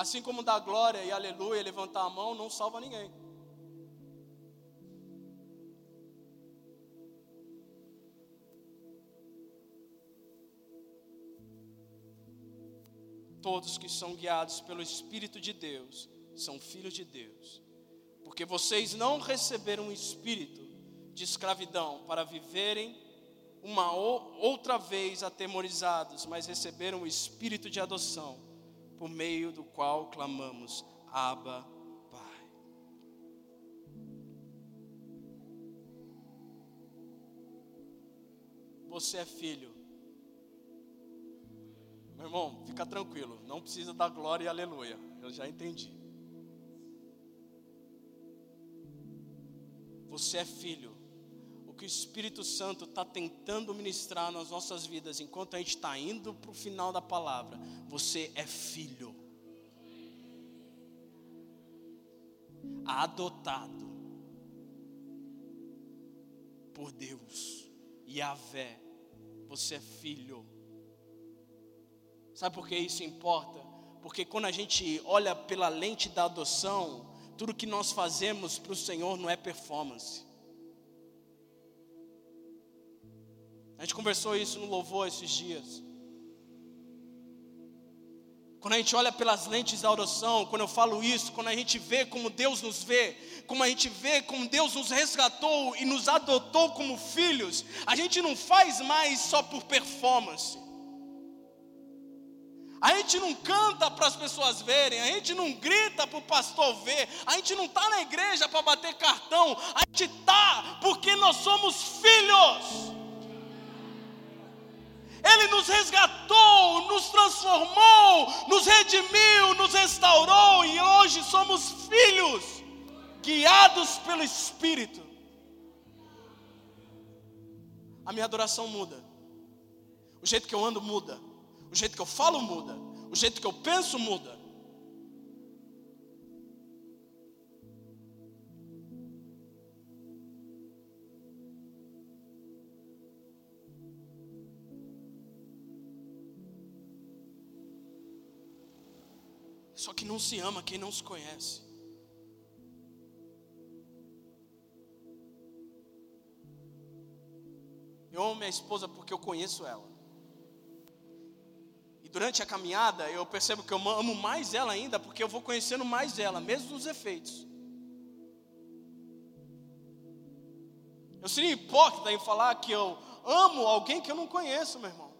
Assim como dar glória e aleluia, levantar a mão, não salva ninguém. Todos que são guiados pelo Espírito de Deus são filhos de Deus. Porque vocês não receberam um espírito de escravidão para viverem uma outra vez atemorizados, mas receberam o espírito de adoção por meio do qual clamamos: Abba, Pai. Você é filho. Meu irmão, fica tranquilo, não precisa dar glória e aleluia. Eu já entendi. Você é filho que o Espírito Santo está tentando ministrar nas nossas vidas enquanto a gente está indo para o final da palavra. Você é filho, adotado por Deus, Yahvé. Você é filho. Sabe por que isso importa? Porque quando a gente olha pela lente da adoção, tudo que nós fazemos para o Senhor não é performance. A gente conversou isso no louvor esses dias. Quando a gente olha pelas lentes da oração, quando eu falo isso, quando a gente vê como Deus nos vê, como a gente vê como Deus nos resgatou e nos adotou como filhos, a gente não faz mais só por performance. A gente não canta para as pessoas verem, a gente não grita para o pastor ver, a gente não está na igreja para bater cartão, a gente está porque nós somos filhos. Ele nos resgatou, nos transformou, nos redimiu, nos restaurou e hoje somos filhos, guiados pelo Espírito. A minha adoração muda, o jeito que eu ando muda, o jeito que eu falo muda, o jeito que eu penso muda. Só que não se ama quem não se conhece. Eu amo minha esposa porque eu conheço ela. E durante a caminhada eu percebo que eu amo mais ela ainda porque eu vou conhecendo mais ela, mesmo nos efeitos. Eu seria hipócrita em falar que eu amo alguém que eu não conheço, meu irmão.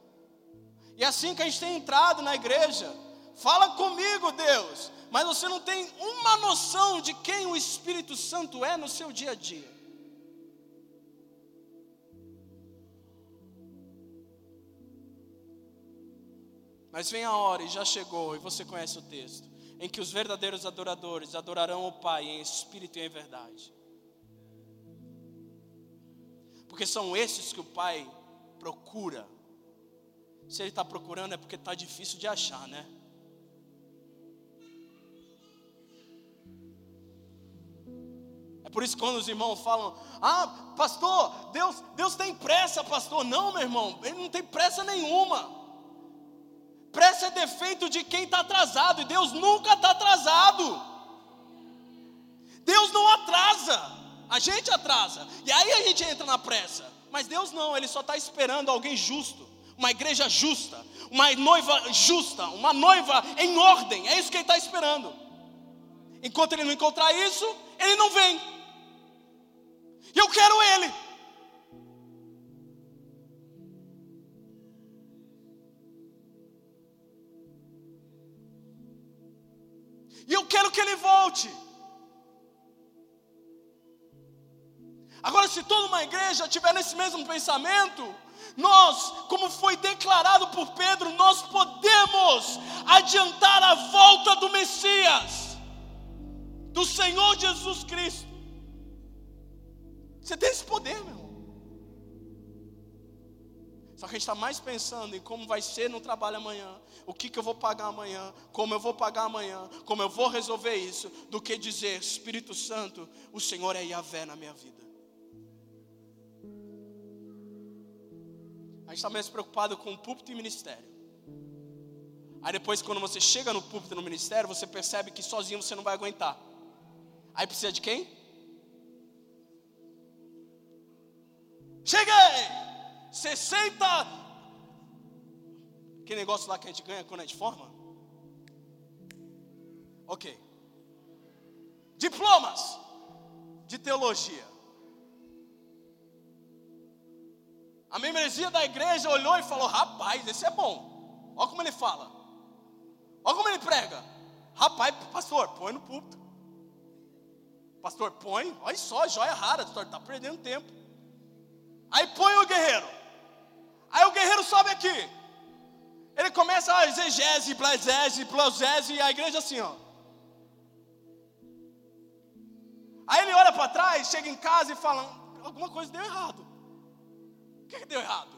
E é assim que a gente tem entrado na igreja. Fala comigo, Deus. Mas você não tem uma noção de quem o Espírito Santo é no seu dia a dia. Mas vem a hora, e já chegou, e você conhece o texto, em que os verdadeiros adoradores adorarão o Pai em espírito e em verdade. Porque são esses que o Pai procura. Se Ele está procurando é porque está difícil de achar, né? Por isso quando os irmãos falam, ah, pastor, Deus, Deus tem pressa, pastor. Não, meu irmão, ele não tem pressa nenhuma. Pressa é defeito de quem está atrasado, e Deus nunca está atrasado. Deus não atrasa, a gente atrasa, e aí a gente entra na pressa. Mas Deus não, Ele só está esperando alguém justo, uma igreja justa, uma noiva justa, uma noiva em ordem, é isso que Ele está esperando. Enquanto Ele não encontrar isso, Ele não vem. E eu quero Ele. E eu quero que ele volte. Agora, se toda uma igreja tiver nesse mesmo pensamento, nós, como foi declarado por Pedro, nós podemos adiantar a volta do Messias, do Senhor Jesus Cristo. Você tem esse poder, meu irmão. Só que a gente está mais pensando em como vai ser no trabalho amanhã, o que, que eu vou pagar amanhã, como eu vou pagar amanhã, como eu vou resolver isso, do que dizer, Espírito Santo, o Senhor é Yahvé na minha vida. A gente está mais preocupado com o púlpito e ministério. Aí depois, quando você chega no púlpito no ministério, você percebe que sozinho você não vai aguentar. Aí precisa de quem? Cheguei! 60. Que negócio lá que a gente ganha quando a gente forma? Ok. Diplomas de teologia. A membresia da igreja olhou e falou: Rapaz, esse é bom. Olha como ele fala. Olha como ele prega. Rapaz, pastor, põe no púlpito. Pastor, põe. Olha só, joia rara. Pastor, está perdendo tempo. Aí põe o guerreiro. Aí o guerreiro sobe aqui. Ele começa a exegese, blasese, plosese, e a igreja assim, ó. Aí ele olha para trás, chega em casa e fala: alguma coisa deu errado. O que, que deu errado?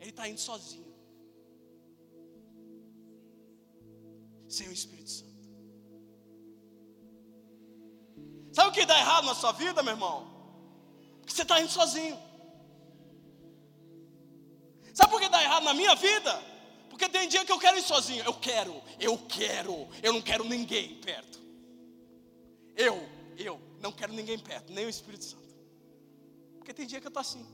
Ele está indo sozinho. Sem o Espírito Santo. Sabe o que dá errado na sua vida, meu irmão? Porque você está indo sozinho. Sabe por que dá errado na minha vida? Porque tem dia que eu quero ir sozinho. Eu quero, eu quero, eu não quero ninguém perto. Eu, eu não quero ninguém perto, nem o Espírito Santo. Porque tem dia que eu estou assim.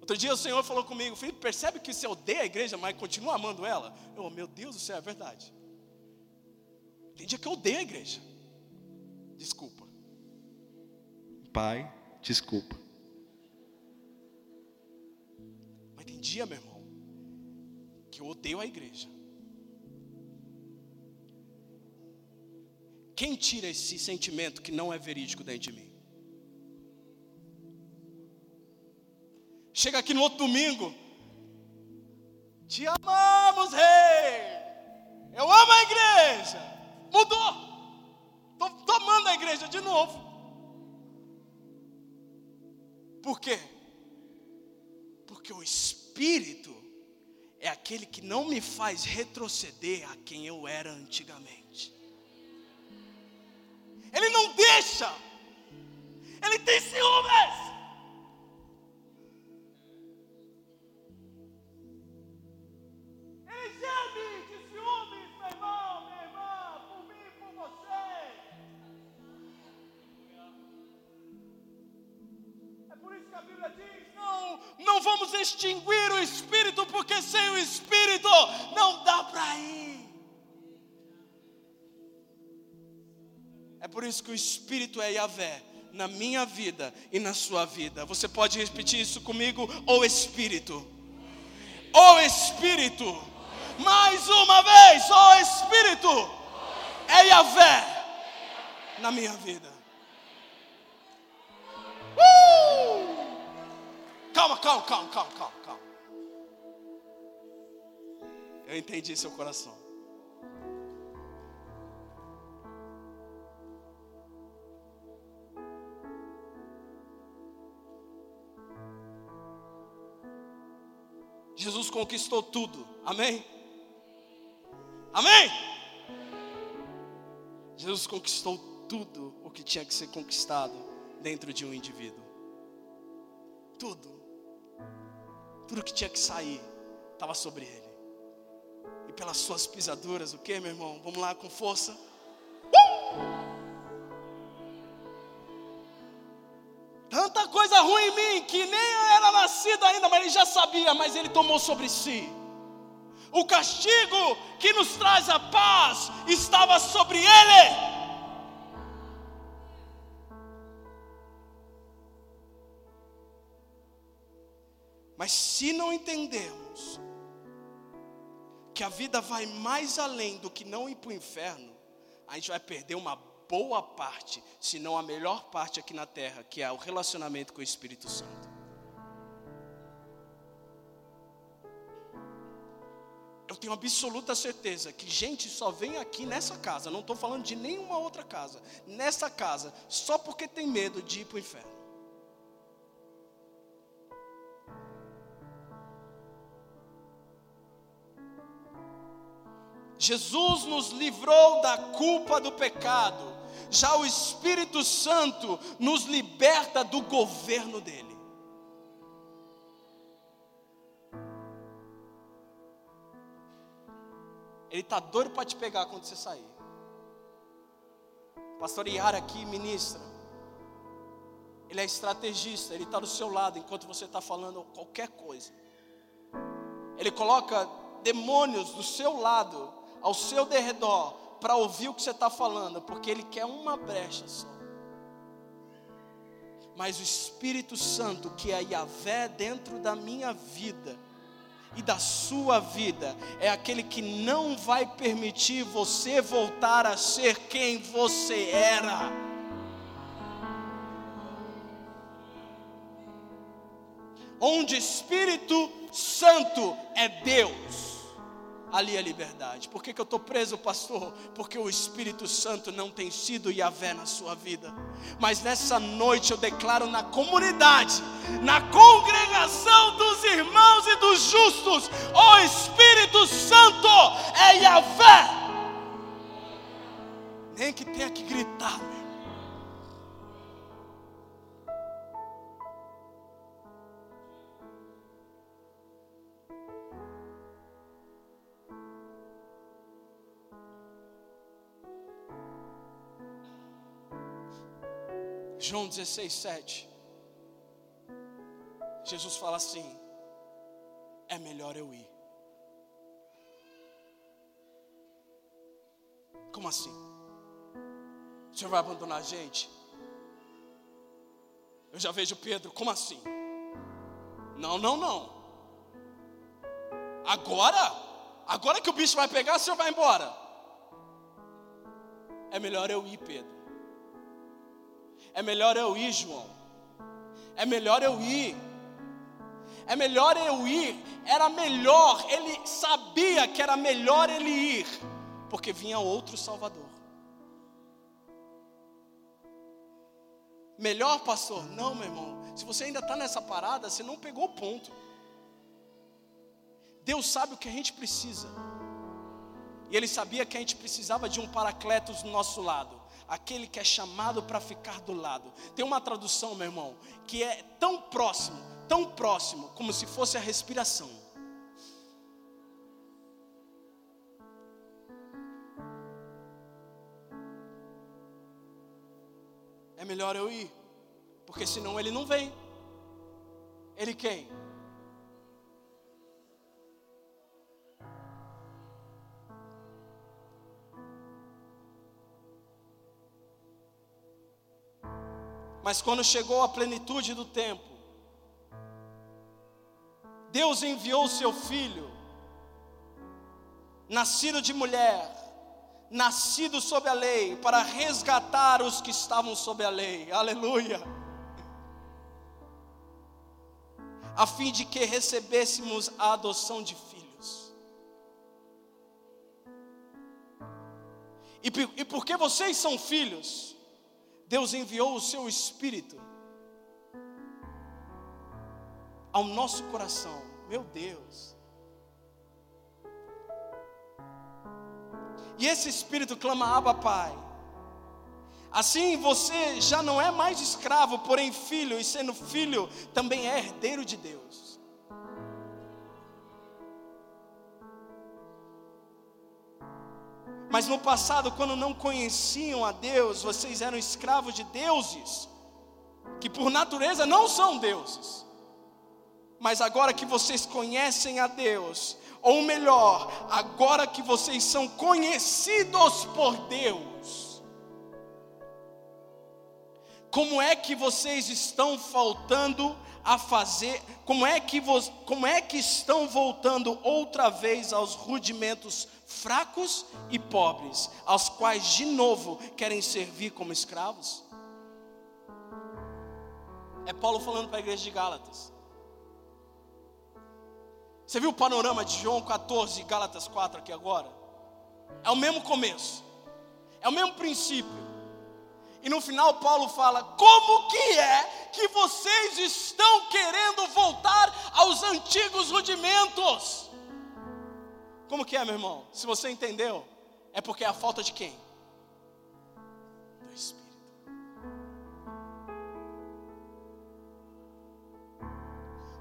Outro dia o Senhor falou comigo, filho, percebe que você odeia a igreja, mas continua amando ela? Eu, oh, meu Deus do céu, é verdade. Tem dia que eu odeio a igreja. Desculpa. Pai, desculpa. Mas tem dia, meu irmão, que eu odeio a igreja. Quem tira esse sentimento que não é verídico dentro de mim? Chega aqui no outro domingo, te amamos, rei. Eu amo a igreja. Mudou. Estou tomando a igreja de novo. Por quê? Porque o Espírito é aquele que não me faz retroceder a quem eu era antigamente. Ele não deixa, ele tem ciúmes. Vamos extinguir o Espírito, porque sem o Espírito não dá para ir. É por isso que o Espírito é Yahvé na minha vida e na sua vida. Você pode repetir isso comigo? O Espírito. O Espírito. Mais uma vez, o Espírito é Yahvé na minha vida. Calma, calma, calma, calma, calma, calma. Eu entendi seu coração. Jesus conquistou tudo. Amém? Amém? Jesus conquistou tudo o que tinha que ser conquistado dentro de um indivíduo. Tudo. Tudo que tinha que sair estava sobre ele. E pelas suas pisaduras, o que, meu irmão? Vamos lá com força. Tanta coisa ruim em mim que nem eu era nascido ainda, mas ele já sabia, mas ele tomou sobre si. O castigo que nos traz a paz estava sobre ele. Mas se não entendermos que a vida vai mais além do que não ir para o inferno, a gente vai perder uma boa parte, se não a melhor parte aqui na terra, que é o relacionamento com o Espírito Santo. Eu tenho absoluta certeza que gente só vem aqui nessa casa, não estou falando de nenhuma outra casa, nessa casa, só porque tem medo de ir para o inferno. Jesus nos livrou da culpa do pecado, já o Espírito Santo nos liberta do governo dele. Ele está doido para te pegar quando você sair. pastor Iara aqui ministra. Ele é estrategista, ele está do seu lado enquanto você está falando qualquer coisa. Ele coloca demônios do seu lado ao seu derredor para ouvir o que você está falando, porque Ele quer uma brecha só. Mas o Espírito Santo, que é Yahvé dentro da minha vida e da sua vida, é aquele que não vai permitir você voltar a ser quem você era. Onde Espírito Santo é Deus ali a liberdade. Por que, que eu estou preso, pastor? Porque o Espírito Santo não tem sido Yahvé na sua vida. Mas nessa noite eu declaro na comunidade, na congregação dos irmãos e dos justos, o Espírito Santo é Yahvé. Nem que tenha que gritar, João 16, 7. Jesus fala assim: é melhor eu ir. Como assim? O senhor vai abandonar a gente? Eu já vejo Pedro, como assim? Não, não, não. Agora, agora que o bicho vai pegar, o senhor vai embora. É melhor eu ir, Pedro. É melhor eu ir, João. É melhor eu ir. É melhor eu ir. Era melhor, ele sabia que era melhor ele ir, porque vinha outro Salvador. Melhor, pastor? Não, meu irmão. Se você ainda está nessa parada, você não pegou o ponto. Deus sabe o que a gente precisa. E Ele sabia que a gente precisava de um paracletos do nosso lado aquele que é chamado para ficar do lado. Tem uma tradução, meu irmão, que é tão próximo, tão próximo, como se fosse a respiração. É melhor eu ir, porque senão ele não vem. Ele quem? Mas quando chegou a plenitude do tempo, Deus enviou seu filho, nascido de mulher, nascido sob a lei, para resgatar os que estavam sob a lei. Aleluia. A fim de que recebêssemos a adoção de filhos. E, e porque vocês são filhos, Deus enviou o seu Espírito ao nosso coração. Meu Deus. E esse Espírito clama, Abba Pai. Assim você já não é mais escravo, porém filho, e sendo filho, também é herdeiro de Deus. Mas no passado, quando não conheciam a Deus, vocês eram escravos de deuses, que por natureza não são deuses. Mas agora que vocês conhecem a Deus, ou melhor, agora que vocês são conhecidos por Deus, como é que vocês estão faltando a fazer, como é que, como é que estão voltando outra vez aos rudimentos fracos e pobres, aos quais de novo querem servir como escravos? É Paulo falando para a igreja de Gálatas. Você viu o panorama de João 14 e Gálatas 4 aqui agora? É o mesmo começo, é o mesmo princípio. E no final Paulo fala: como que é que vocês estão querendo voltar aos antigos rudimentos? Como que é, meu irmão? Se você entendeu, é porque é a falta de quem? Do Espírito.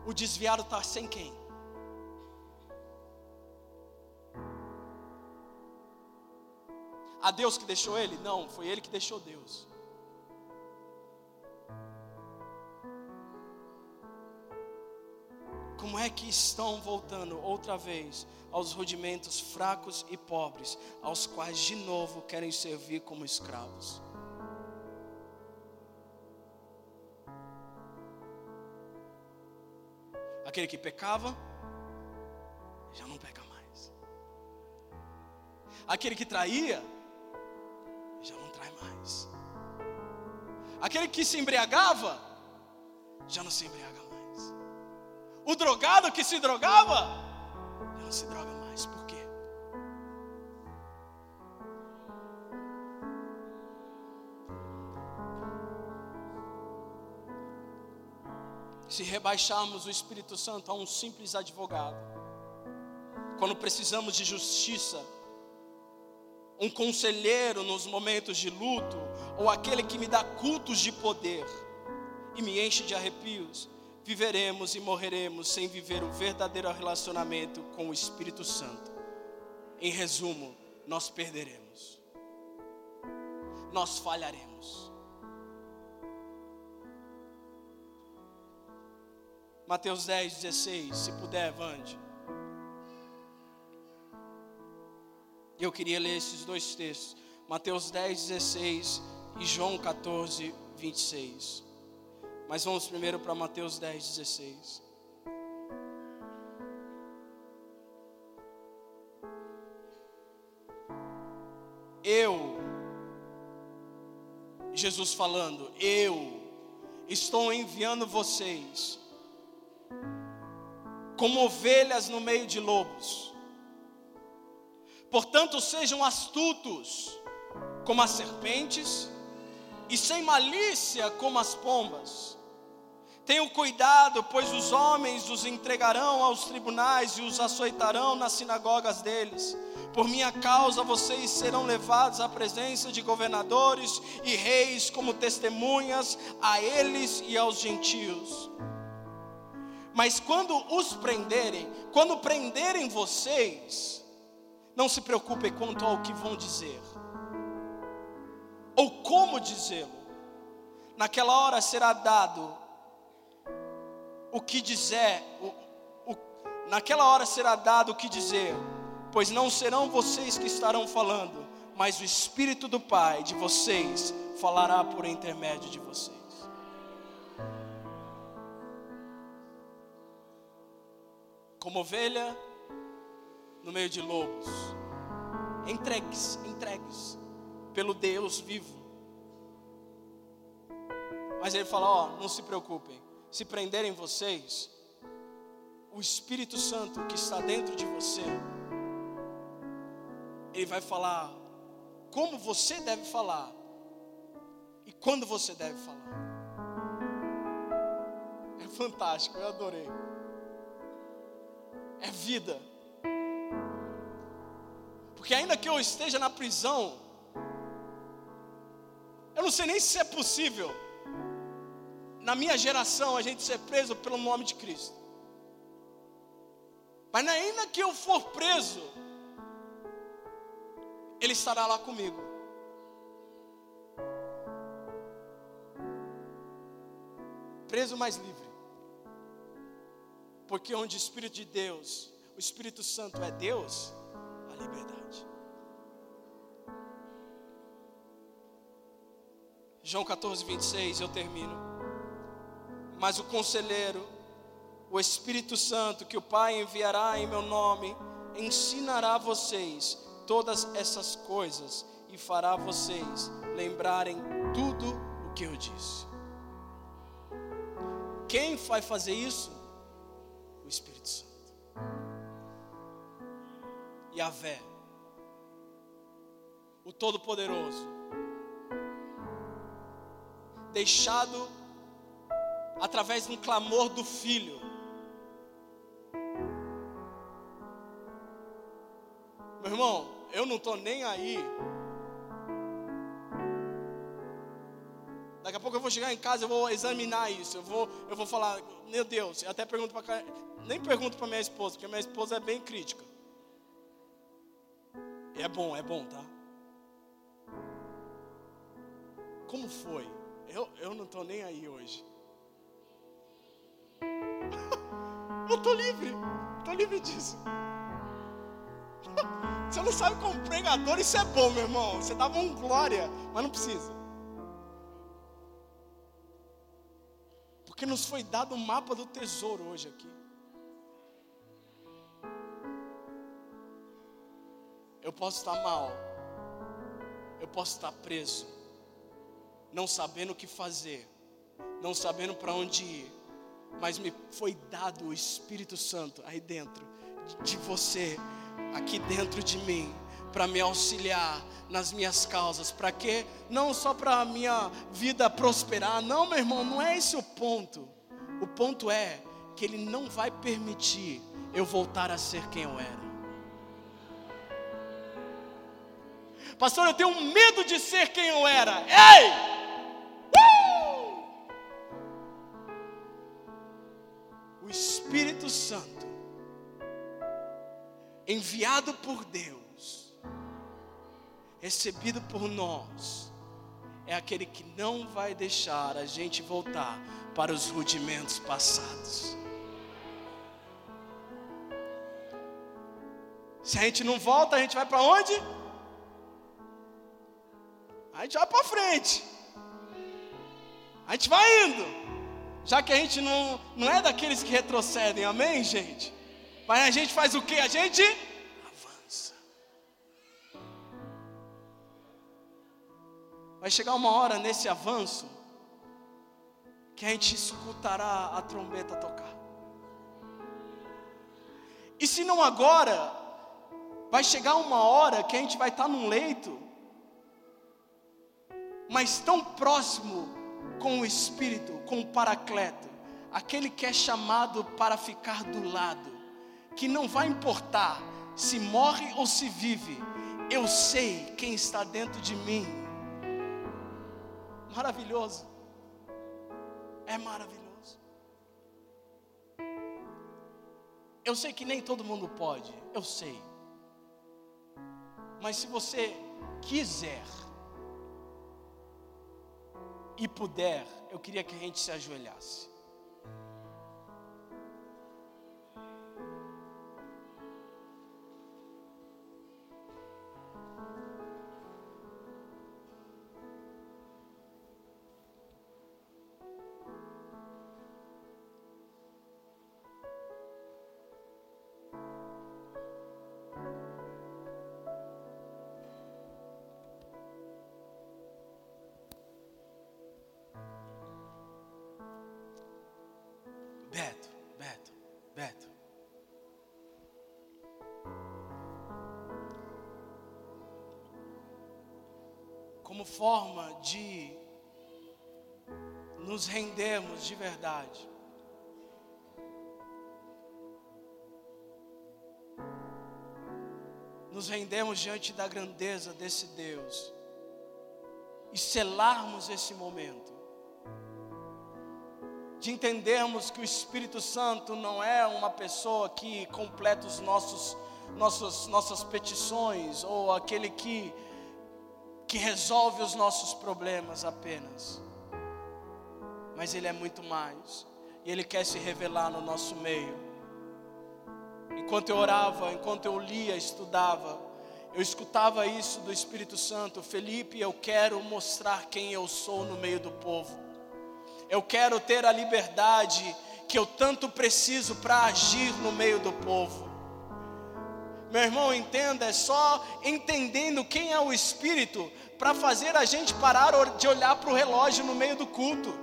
O desviado está sem quem? A Deus que deixou ele? Não, foi ele que deixou Deus. Como é que estão voltando outra vez aos rudimentos fracos e pobres, aos quais de novo querem servir como escravos? Aquele que pecava, já não peca mais. Aquele que traía, já não trai mais. Aquele que se embriagava, já não se embriaga mais. O drogado que se drogava, não se droga mais. Por quê? Se rebaixarmos o Espírito Santo a um simples advogado, quando precisamos de justiça, um conselheiro nos momentos de luto, ou aquele que me dá cultos de poder e me enche de arrepios, viveremos e morreremos sem viver o verdadeiro relacionamento com o Espírito Santo. Em resumo, nós perderemos, nós falharemos. Mateus 10, 16, se puder, Vande. Eu queria ler esses dois textos, Mateus 10, 16 e João 14, 26. Mas vamos primeiro para Mateus 10, 16. Eu, Jesus falando, eu estou enviando vocês como ovelhas no meio de lobos. Portanto, sejam astutos como as serpentes e sem malícia como as pombas. Tenham cuidado, pois os homens os entregarão aos tribunais e os açoitarão nas sinagogas deles. Por minha causa vocês serão levados à presença de governadores e reis como testemunhas a eles e aos gentios. Mas quando os prenderem, quando prenderem vocês, não se preocupem quanto ao que vão dizer, ou como dizê-lo. Naquela hora será dado o que dizer, o, o, naquela hora será dado o que dizer, pois não serão vocês que estarão falando, mas o Espírito do Pai de vocês falará por intermédio de vocês. Como ovelha no meio de lobos, entregues, entregues pelo Deus vivo. Mas ele fala: Ó, não se preocupem, se prenderem vocês, o Espírito Santo que está dentro de você, ele vai falar como você deve falar e quando você deve falar. É fantástico, eu adorei. É vida. Porque ainda que eu esteja na prisão, eu não sei nem se é possível, na minha geração, a gente ser preso pelo nome de Cristo. Mas ainda que eu for preso, Ele estará lá comigo. Preso mais livre. Porque onde o Espírito de Deus, o Espírito Santo é Deus, a liberdade. João 14, 26, eu termino. Mas o conselheiro, o Espírito Santo, que o Pai enviará em meu nome, ensinará vocês todas essas coisas e fará vocês lembrarem tudo o que eu disse. Quem vai fazer isso? O Espírito Santo. Yahvé, o Todo-Poderoso, deixado através de um clamor do Filho. Meu irmão, eu não estou nem aí. Daqui a pouco eu vou chegar em casa, eu vou examinar isso. Eu vou, eu vou falar, meu Deus, eu até pergunto para nem pergunto para minha esposa, porque minha esposa é bem crítica. É bom, é bom, tá? Como foi? Eu, eu não estou nem aí hoje. eu estou livre, estou livre disso. Você não sabe como pregador, isso é bom, meu irmão. Você dava um glória, mas não precisa. Porque nos foi dado o mapa do tesouro hoje aqui. Eu posso estar mal, eu posso estar preso, não sabendo o que fazer, não sabendo para onde ir, mas me foi dado o Espírito Santo aí dentro de você, aqui dentro de mim, para me auxiliar nas minhas causas. Para quê? Não só para a minha vida prosperar. Não, meu irmão, não é esse o ponto. O ponto é que Ele não vai permitir eu voltar a ser quem eu era. Pastor, eu tenho medo de ser quem eu era. Ei! O Espírito Santo, enviado por Deus, recebido por nós, é aquele que não vai deixar a gente voltar para os rudimentos passados. Se a gente não volta, a gente vai para onde? A gente vai para frente. A gente vai indo. Já que a gente não, não é daqueles que retrocedem, amém, gente? Mas a gente faz o que? A gente avança. Vai chegar uma hora nesse avanço que a gente escutará a trombeta tocar. E se não agora, vai chegar uma hora que a gente vai estar num leito, mas tão próximo com o Espírito, com o Paracleto, aquele que é chamado para ficar do lado, que não vai importar se morre ou se vive, eu sei quem está dentro de mim. Maravilhoso, é maravilhoso. Eu sei que nem todo mundo pode, eu sei, mas se você quiser, e puder, eu queria que a gente se ajoelhasse. Como forma de nos rendermos de verdade. Nos rendemos diante da grandeza desse Deus. e selarmos esse momento, de entendermos que o Espírito Santo não é uma pessoa que completa os nossos, nossos nossas petições ou aquele que que resolve os nossos problemas apenas. Mas ele é muito mais, e ele quer se revelar no nosso meio. Enquanto eu orava, enquanto eu lia, estudava, eu escutava isso do Espírito Santo, Felipe, eu quero mostrar quem eu sou no meio do povo. Eu quero ter a liberdade que eu tanto preciso para agir no meio do povo. Meu irmão, entenda, é só entendendo quem é o Espírito para fazer a gente parar de olhar para o relógio no meio do culto.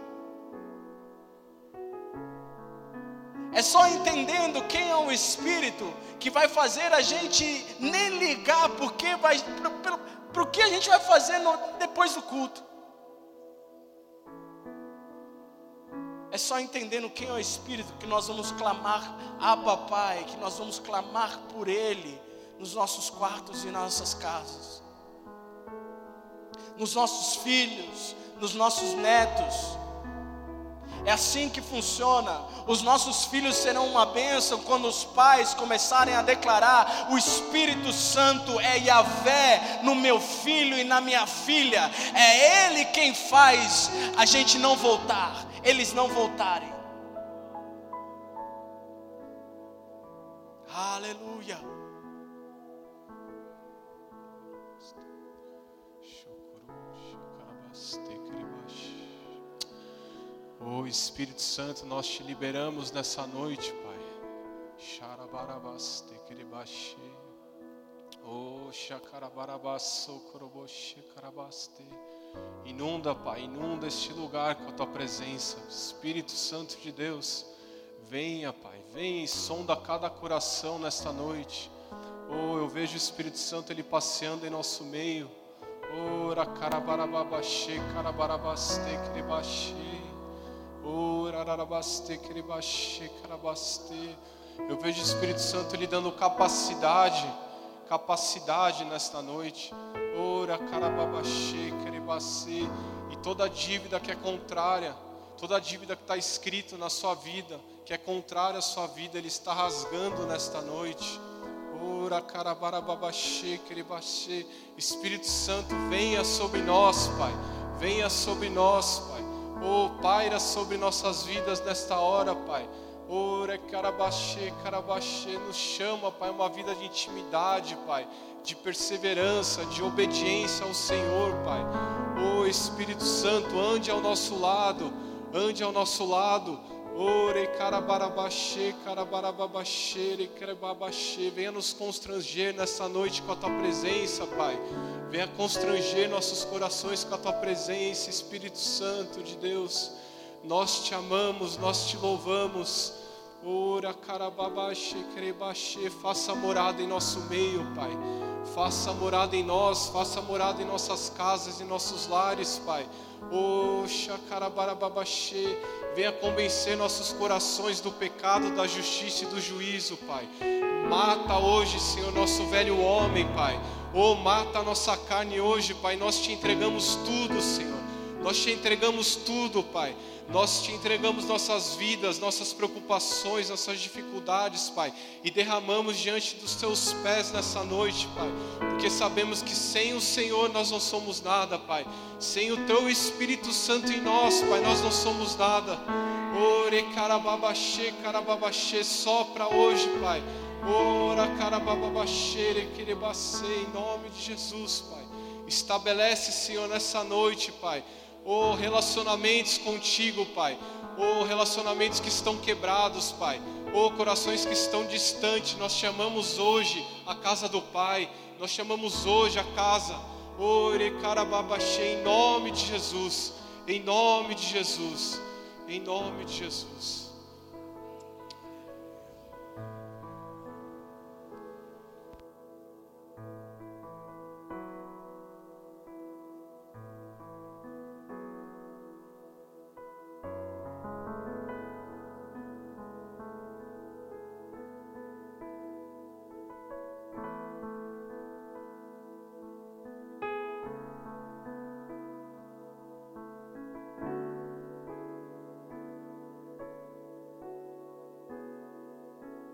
É só entendendo quem é o Espírito que vai fazer a gente nem ligar porque vai para o que a gente vai fazer no, depois do culto. É só entendendo quem é o Espírito que nós vamos clamar Abba Pai, que nós vamos clamar por Ele nos nossos quartos e nas nossas casas, nos nossos filhos, nos nossos netos é assim que funciona. Os nossos filhos serão uma bênção quando os pais começarem a declarar: o Espírito Santo é Yahvé no meu filho e na minha filha. É Ele quem faz a gente não voltar, eles não voltarem. Aleluia. Oh Espírito Santo, nós te liberamos nessa noite, Pai. Xarabarabaste, kiribaxê. Oh, xacarabarabaço, coroboxê, carabaste. Inunda, Pai, inunda este lugar com a tua presença. Espírito Santo de Deus, venha, Pai, venha e sonda cada coração nesta noite. Oh, eu vejo o Espírito Santo ele passeando em nosso meio. Oh, racarabarabaxê, carabarabaste, kiribaxê. Eu vejo o Espírito Santo lhe dando capacidade, capacidade nesta noite. Ora, e toda dívida que é contrária, toda dívida que está escrito na sua vida, que é contrária à sua vida, Ele está rasgando nesta noite. Ora, Espírito Santo, venha sobre nós, Pai. Venha sobre nós, Pai. Oh, paira sobre nossas vidas nesta hora, Pai. Ora, carabaxê, carabaxê, nos chama, Pai, uma vida de intimidade, Pai, de perseverança, de obediência ao Senhor, Pai. Oh, Espírito Santo, ande ao nosso lado, ande ao nosso lado. Ore, carabarabaxê, carabarababaxê, carababaxê. Venha nos constranger nessa noite com a tua presença, Pai. Venha constranger nossos corações com a tua presença, Espírito Santo de Deus. Nós te amamos, nós te louvamos. Ora, carababaxê, crebaxê, faça morada em nosso meio, Pai. Faça morada em nós, faça morada em nossas casas e nossos lares, Pai. Oxa, carabarababaxê, venha convencer nossos corações do pecado, da justiça e do juízo, Pai. Mata hoje, Senhor, nosso velho homem, Pai. Oh, mata a nossa carne hoje, Pai. Nós te entregamos tudo, Senhor. Nós te entregamos tudo, Pai. Nós te entregamos nossas vidas, nossas preocupações, nossas dificuldades, Pai, e derramamos diante dos teus pés nessa noite, Pai, porque sabemos que sem o Senhor nós não somos nada, Pai. Sem o teu Espírito Santo em nós, Pai, nós não somos nada. Ore carababaxê, carababaxê, só para hoje, Pai. Ora, carababaxere, querebacê, em nome de Jesus, Pai. Estabelece, Senhor, nessa noite, Pai. Oh, relacionamentos contigo, Pai. Oh, relacionamentos que estão quebrados, Pai. Oh, corações que estão distantes. Nós chamamos hoje a casa do Pai. Nós chamamos hoje a casa. Ore, carababaxê, em nome de Jesus. Em nome de Jesus. Em nome de Jesus.